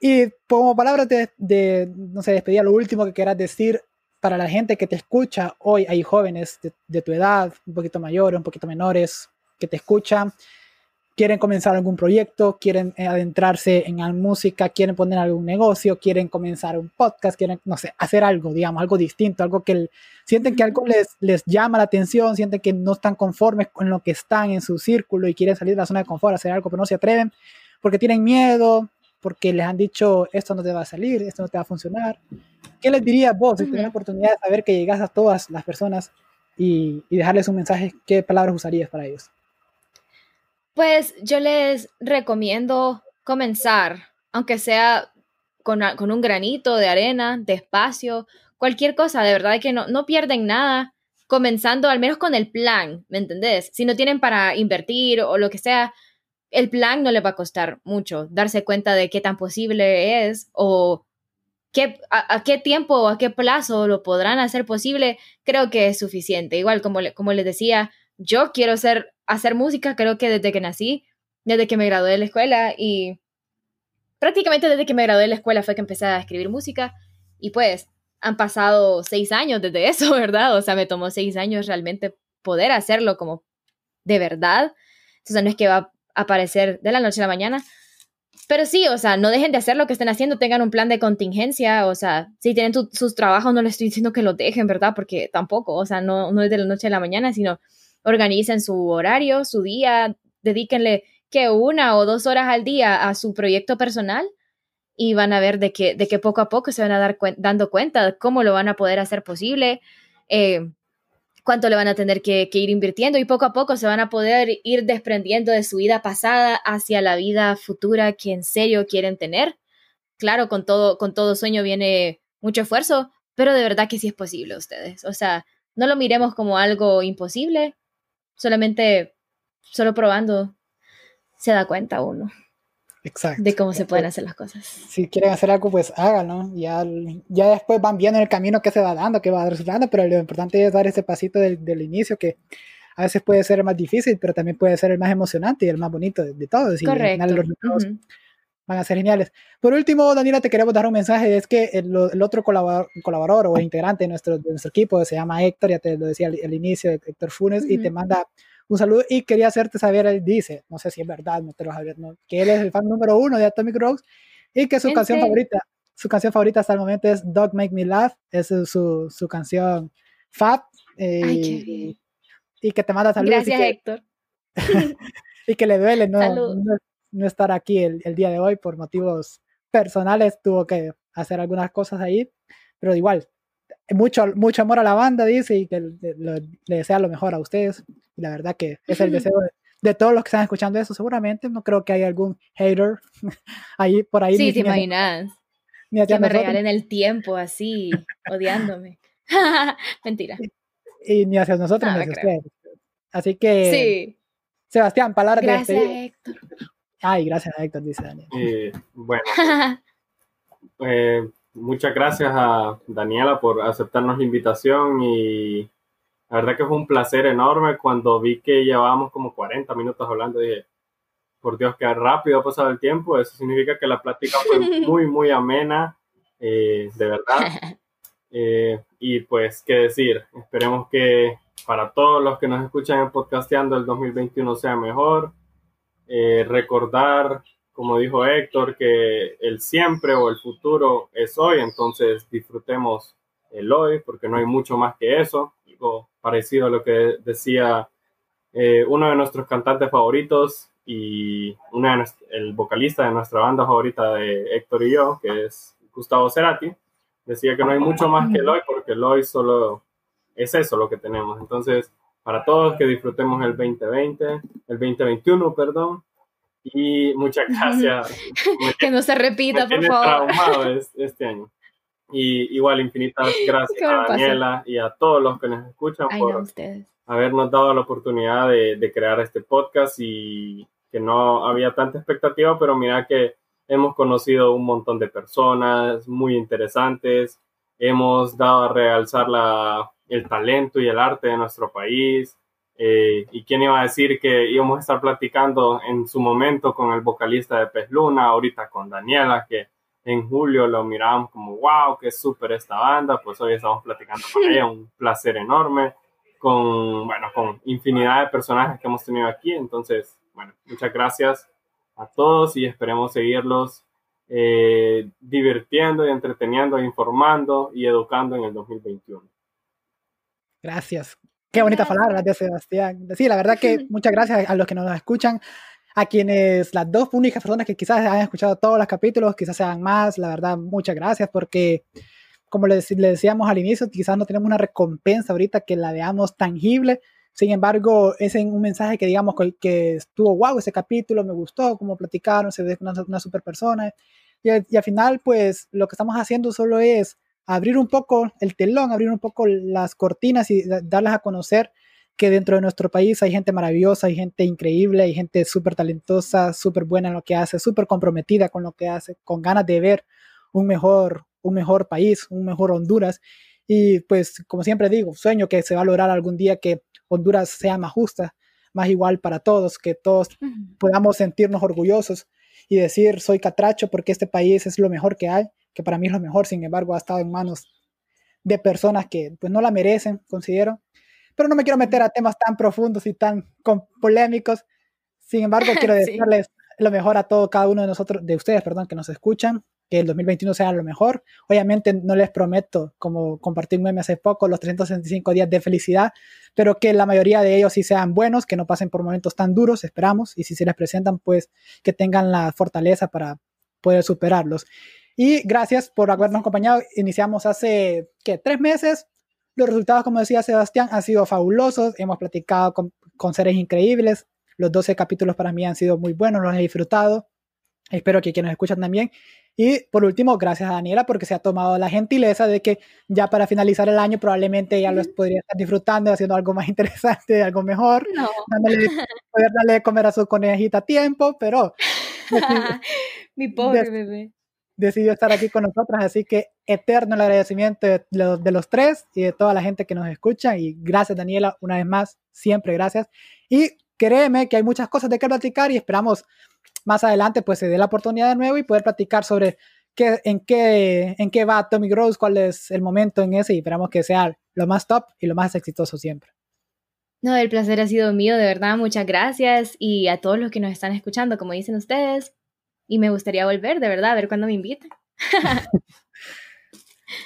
y como palabras de, no sé, despedida, lo último que quieras decir para la gente que te escucha hoy, hay jóvenes de, tu edad, un poquito mayores, un poquito menores, que te escuchan, quieren comenzar algún proyecto, quieren eh, adentrarse en la música, quieren poner algún negocio, quieren comenzar un podcast, quieren, no sé, hacer algo, digamos, algo distinto, algo que sienten que algo les, les llama la atención, sienten que no están conformes con lo que están en su círculo y quieren salir de la zona de confort, hacer algo, pero no se atreven porque tienen miedo, porque les han dicho esto no te va a salir, esto no te va a funcionar. ¿Qué les dirías vos si tuvieras la oportunidad de saber que llegas a todas las personas y, dejarles un mensaje? ¿Qué palabras usarías para ellos? Pues yo les recomiendo comenzar, aunque sea con, con un granito de arena, despacio, cualquier cosa, de verdad que no, no pierden nada comenzando al menos con el plan, ¿me entendés? Si no tienen para invertir o lo que sea, el plan no le va a costar mucho, darse cuenta de qué tan posible es o qué, a, qué tiempo o a qué plazo lo podrán hacer posible, creo que es suficiente. Igual como, como les decía, yo quiero ser, hacer música, creo que desde que nací, desde que me gradué de la escuela y prácticamente desde que me gradué de la escuela fue que empecé a escribir música y pues han pasado seis años desde eso, ¿verdad? O sea, me tomó seis años realmente poder hacerlo como de verdad. Entonces no es que va aparecer de la noche a la mañana. Pero sí, o sea, no dejen de hacer lo que estén haciendo, tengan un plan de contingencia, o sea, si tienen sus trabajos, no les estoy diciendo que lo dejen, ¿verdad? Porque tampoco, o sea, no, no es de la noche a la mañana, sino organicen su horario, su día, dedíquenle que una o dos horas al día a su proyecto personal y van a ver de que, de que poco a poco se van a dar dando cuenta de cómo lo van a poder hacer posible, eh, cuánto le van a tener que, ir invirtiendo y poco a poco se van a poder ir desprendiendo de su vida pasada hacia la vida futura que en serio quieren tener. Claro, con todo, con todo sueño viene mucho esfuerzo, pero de verdad que sí es posible ustedes. O sea, no lo miremos como algo imposible, solamente, solo probando se da cuenta uno. Exacto. De cómo se pueden hacer las cosas. Si quieren hacer algo, pues háganlo. Ya, ya después van viendo el camino que se va dando, que va resultando, pero lo importante es dar ese pasito del, del, inicio que a veces puede ser el más difícil, pero también puede ser el más emocionante y el más bonito de, todos. Y Correcto. los van a ser geniales. Por último, Daniela, te queremos dar un mensaje, es que el, el otro colaborador, colaborador, o integrante de nuestro, de nuestro equipo se llama Héctor, ya te lo decía al, inicio, Héctor Funes, y te manda un saludo y quería hacerte saber, él dice, no sé si es verdad, no te lo sabía, no, que él es el fan número uno de Atomic Rose y que su canción favorita, su canción favorita hasta el momento es Dog Make Me Laugh, es su, su canción Fab. Eh, Ay, y que te manda saludos. Gracias, y que, Héctor. y que le duele no, no, estar aquí el, el, día de hoy por motivos personales, tuvo que hacer algunas cosas ahí, pero igual, mucho, mucho amor a la banda, dice, y que le, desea lo mejor a ustedes la verdad que es el deseo de, todos los que están escuchando eso, seguramente. No creo que haya algún hater ahí por ahí. Sí, te imaginas. que me regalen el tiempo así, odiándome. Mentira. Y, ni hacia nosotros ni hacia ustedes. Así que, sí. Sebastián, palabras gracias, de Héctor. Ay, gracias, Héctor, dice Daniel. Eh, bueno, eh, muchas gracias a Daniela por aceptarnos la invitación y la verdad que fue un placer enorme cuando vi que llevábamos como 40 minutos hablando. Dije, por Dios, qué rápido ha pasado el tiempo. Eso significa que la plática fue muy, muy amena, eh, de verdad. Eh, y pues, qué decir, esperemos que para todos los que nos escuchan en Podcasteando el 2021 sea mejor. Eh, recordar, como dijo Héctor, que el siempre o el futuro es hoy, entonces disfrutemos el hoy, porque no hay mucho más que eso parecido a lo que decía eh, uno de nuestros cantantes favoritos y una el vocalista de nuestra banda favorita de Héctor y yo, que es Gustavo Cerati, decía que no hay mucho más que el hoy porque el hoy solo es eso lo que tenemos. Entonces, para todos que disfrutemos el 2020, el 2021, perdón, y muchas gracias. que no se repita, por favor. traumado este año. Y igual, infinitas gracias a Daniela y a todos los que nos escuchan por habernos dado la oportunidad de, de, crear este podcast y que no había tanta expectativa, pero mira que hemos conocido un montón de personas muy interesantes, hemos dado a realzar la, el talento y el arte de nuestro país. Eh, y quién iba a decir que íbamos a estar platicando en su momento con el vocalista de Pez Luna, ahorita con Daniela, que en julio lo mirábamos como, wow, qué súper esta banda, pues hoy estamos platicando con ella, un placer enorme, con, bueno, con infinidad de personajes que hemos tenido aquí, entonces, bueno, muchas gracias a todos y esperemos seguirlos eh, divirtiendo y entreteniendo, informando y educando en el 2021. Gracias. Qué bonita palabra de Sebastián. Sí, la verdad que muchas gracias a los que nos escuchan a quienes las dos únicas personas que quizás hayan escuchado todos los capítulos, quizás sean más, la verdad, muchas gracias porque, como le, decíamos al inicio, quizás no tenemos una recompensa ahorita que la veamos tangible, sin embargo, es un mensaje que digamos que, estuvo wow ese capítulo, me gustó, como platicaron, se ve una, una super persona. Y, y, al final, pues lo que estamos haciendo solo es abrir un poco el telón, abrir un poco las cortinas y darlas a conocer que dentro de nuestro país hay gente maravillosa, hay gente increíble, hay gente súper talentosa, súper buena en lo que hace, súper comprometida con lo que hace, con ganas de ver un mejor, un mejor país, un mejor Honduras. Y pues, como siempre digo, sueño que se va a lograr algún día que Honduras sea más justa, más igual para todos, que todos podamos sentirnos orgullosos y decir, soy catracho porque este país es lo mejor que hay, que para mí es lo mejor, sin embargo, ha estado en manos de personas que pues no la merecen, considero, pero no me quiero meter a temas tan profundos y tan polémicos. Sin embargo, quiero decirles lo mejor a todo cada uno de nosotros, de ustedes, perdón, que nos escuchan, que el 2021 sea lo mejor. Obviamente no les prometo, como compartí un meme hace poco, los 365 días de felicidad, pero que la mayoría de ellos sí sean buenos, que no pasen por momentos tan duros, esperamos, y si se les presentan, pues que tengan la fortaleza para poder superarlos. Y gracias por habernos acompañado. Iniciamos hace, ¿qué? Tres meses. Los resultados, como decía Sebastián, han sido fabulosos. Hemos platicado con, con seres increíbles. Los 12 capítulos para mí han sido muy buenos, los he disfrutado. Espero que quienes escuchan también. Y por último, gracias a Daniela porque se ha tomado la gentileza de que ya para finalizar el año probablemente ya lo podría estar disfrutando, haciendo algo más interesante, algo mejor, no. poder darle de comer a su conejita a tiempo, pero... Mi pobre bebé. Decidió estar aquí con nosotras, así que eterno el agradecimiento de los, de los tres y de toda la gente que nos escucha. Y gracias, Daniela, una vez más, siempre gracias. Y créeme que hay muchas cosas de qué platicar y esperamos más adelante pues se dé la oportunidad de nuevo y poder platicar sobre qué, en, qué, en qué va Tommy Rose, cuál es el momento en ese y esperamos que sea lo más top y lo más exitoso siempre. No, el placer ha sido mío, de verdad, muchas gracias y a todos los que nos están escuchando, como dicen ustedes, y me gustaría volver, de verdad, a ver cuándo me inviten.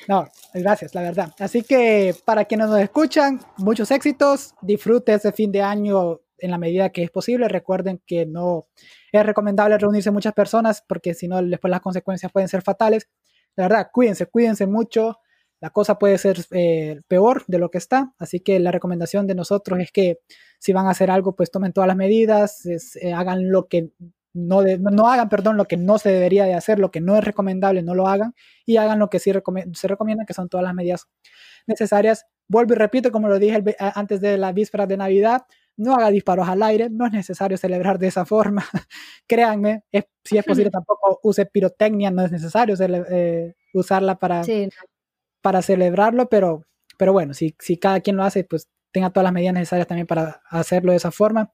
no, gracias, la verdad. Así que para quienes nos escuchan, muchos éxitos, disfrute ese fin de año en la medida que es posible. Recuerden que no es recomendable reunirse muchas personas porque si no, después las consecuencias pueden ser fatales. La verdad, cuídense, cuídense mucho. La cosa puede ser eh, peor de lo que está. Así que la recomendación de nosotros es que si van a hacer algo, pues tomen todas las medidas, eh, hagan lo que no, no hagan, perdón, lo que no se debería de hacer, lo que no es recomendable, no lo hagan y hagan lo que sí se recomienda, que son todas las medidas necesarias. Vuelvo y repito, como lo dije antes de la víspera de Navidad, no haga disparos al aire, no es necesario celebrar de esa forma. Créanme, si es posible tampoco use pirotecnia, no es necesario eh, usarla para, para celebrarlo, pero, pero bueno, si, si cada quien lo hace, pues tenga todas las medidas necesarias también para hacerlo de esa forma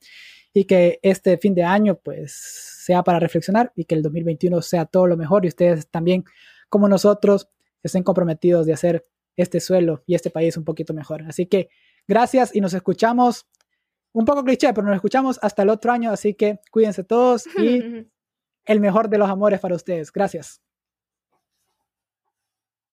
y que este fin de año pues sea para reflexionar y que el 2021 sea todo lo mejor y ustedes también como nosotros estén comprometidos de hacer este suelo y este país un poquito mejor. Así que gracias y nos escuchamos un poco cliché, pero nos escuchamos hasta el otro año, así que cuídense todos y el mejor de los amores para ustedes. Gracias.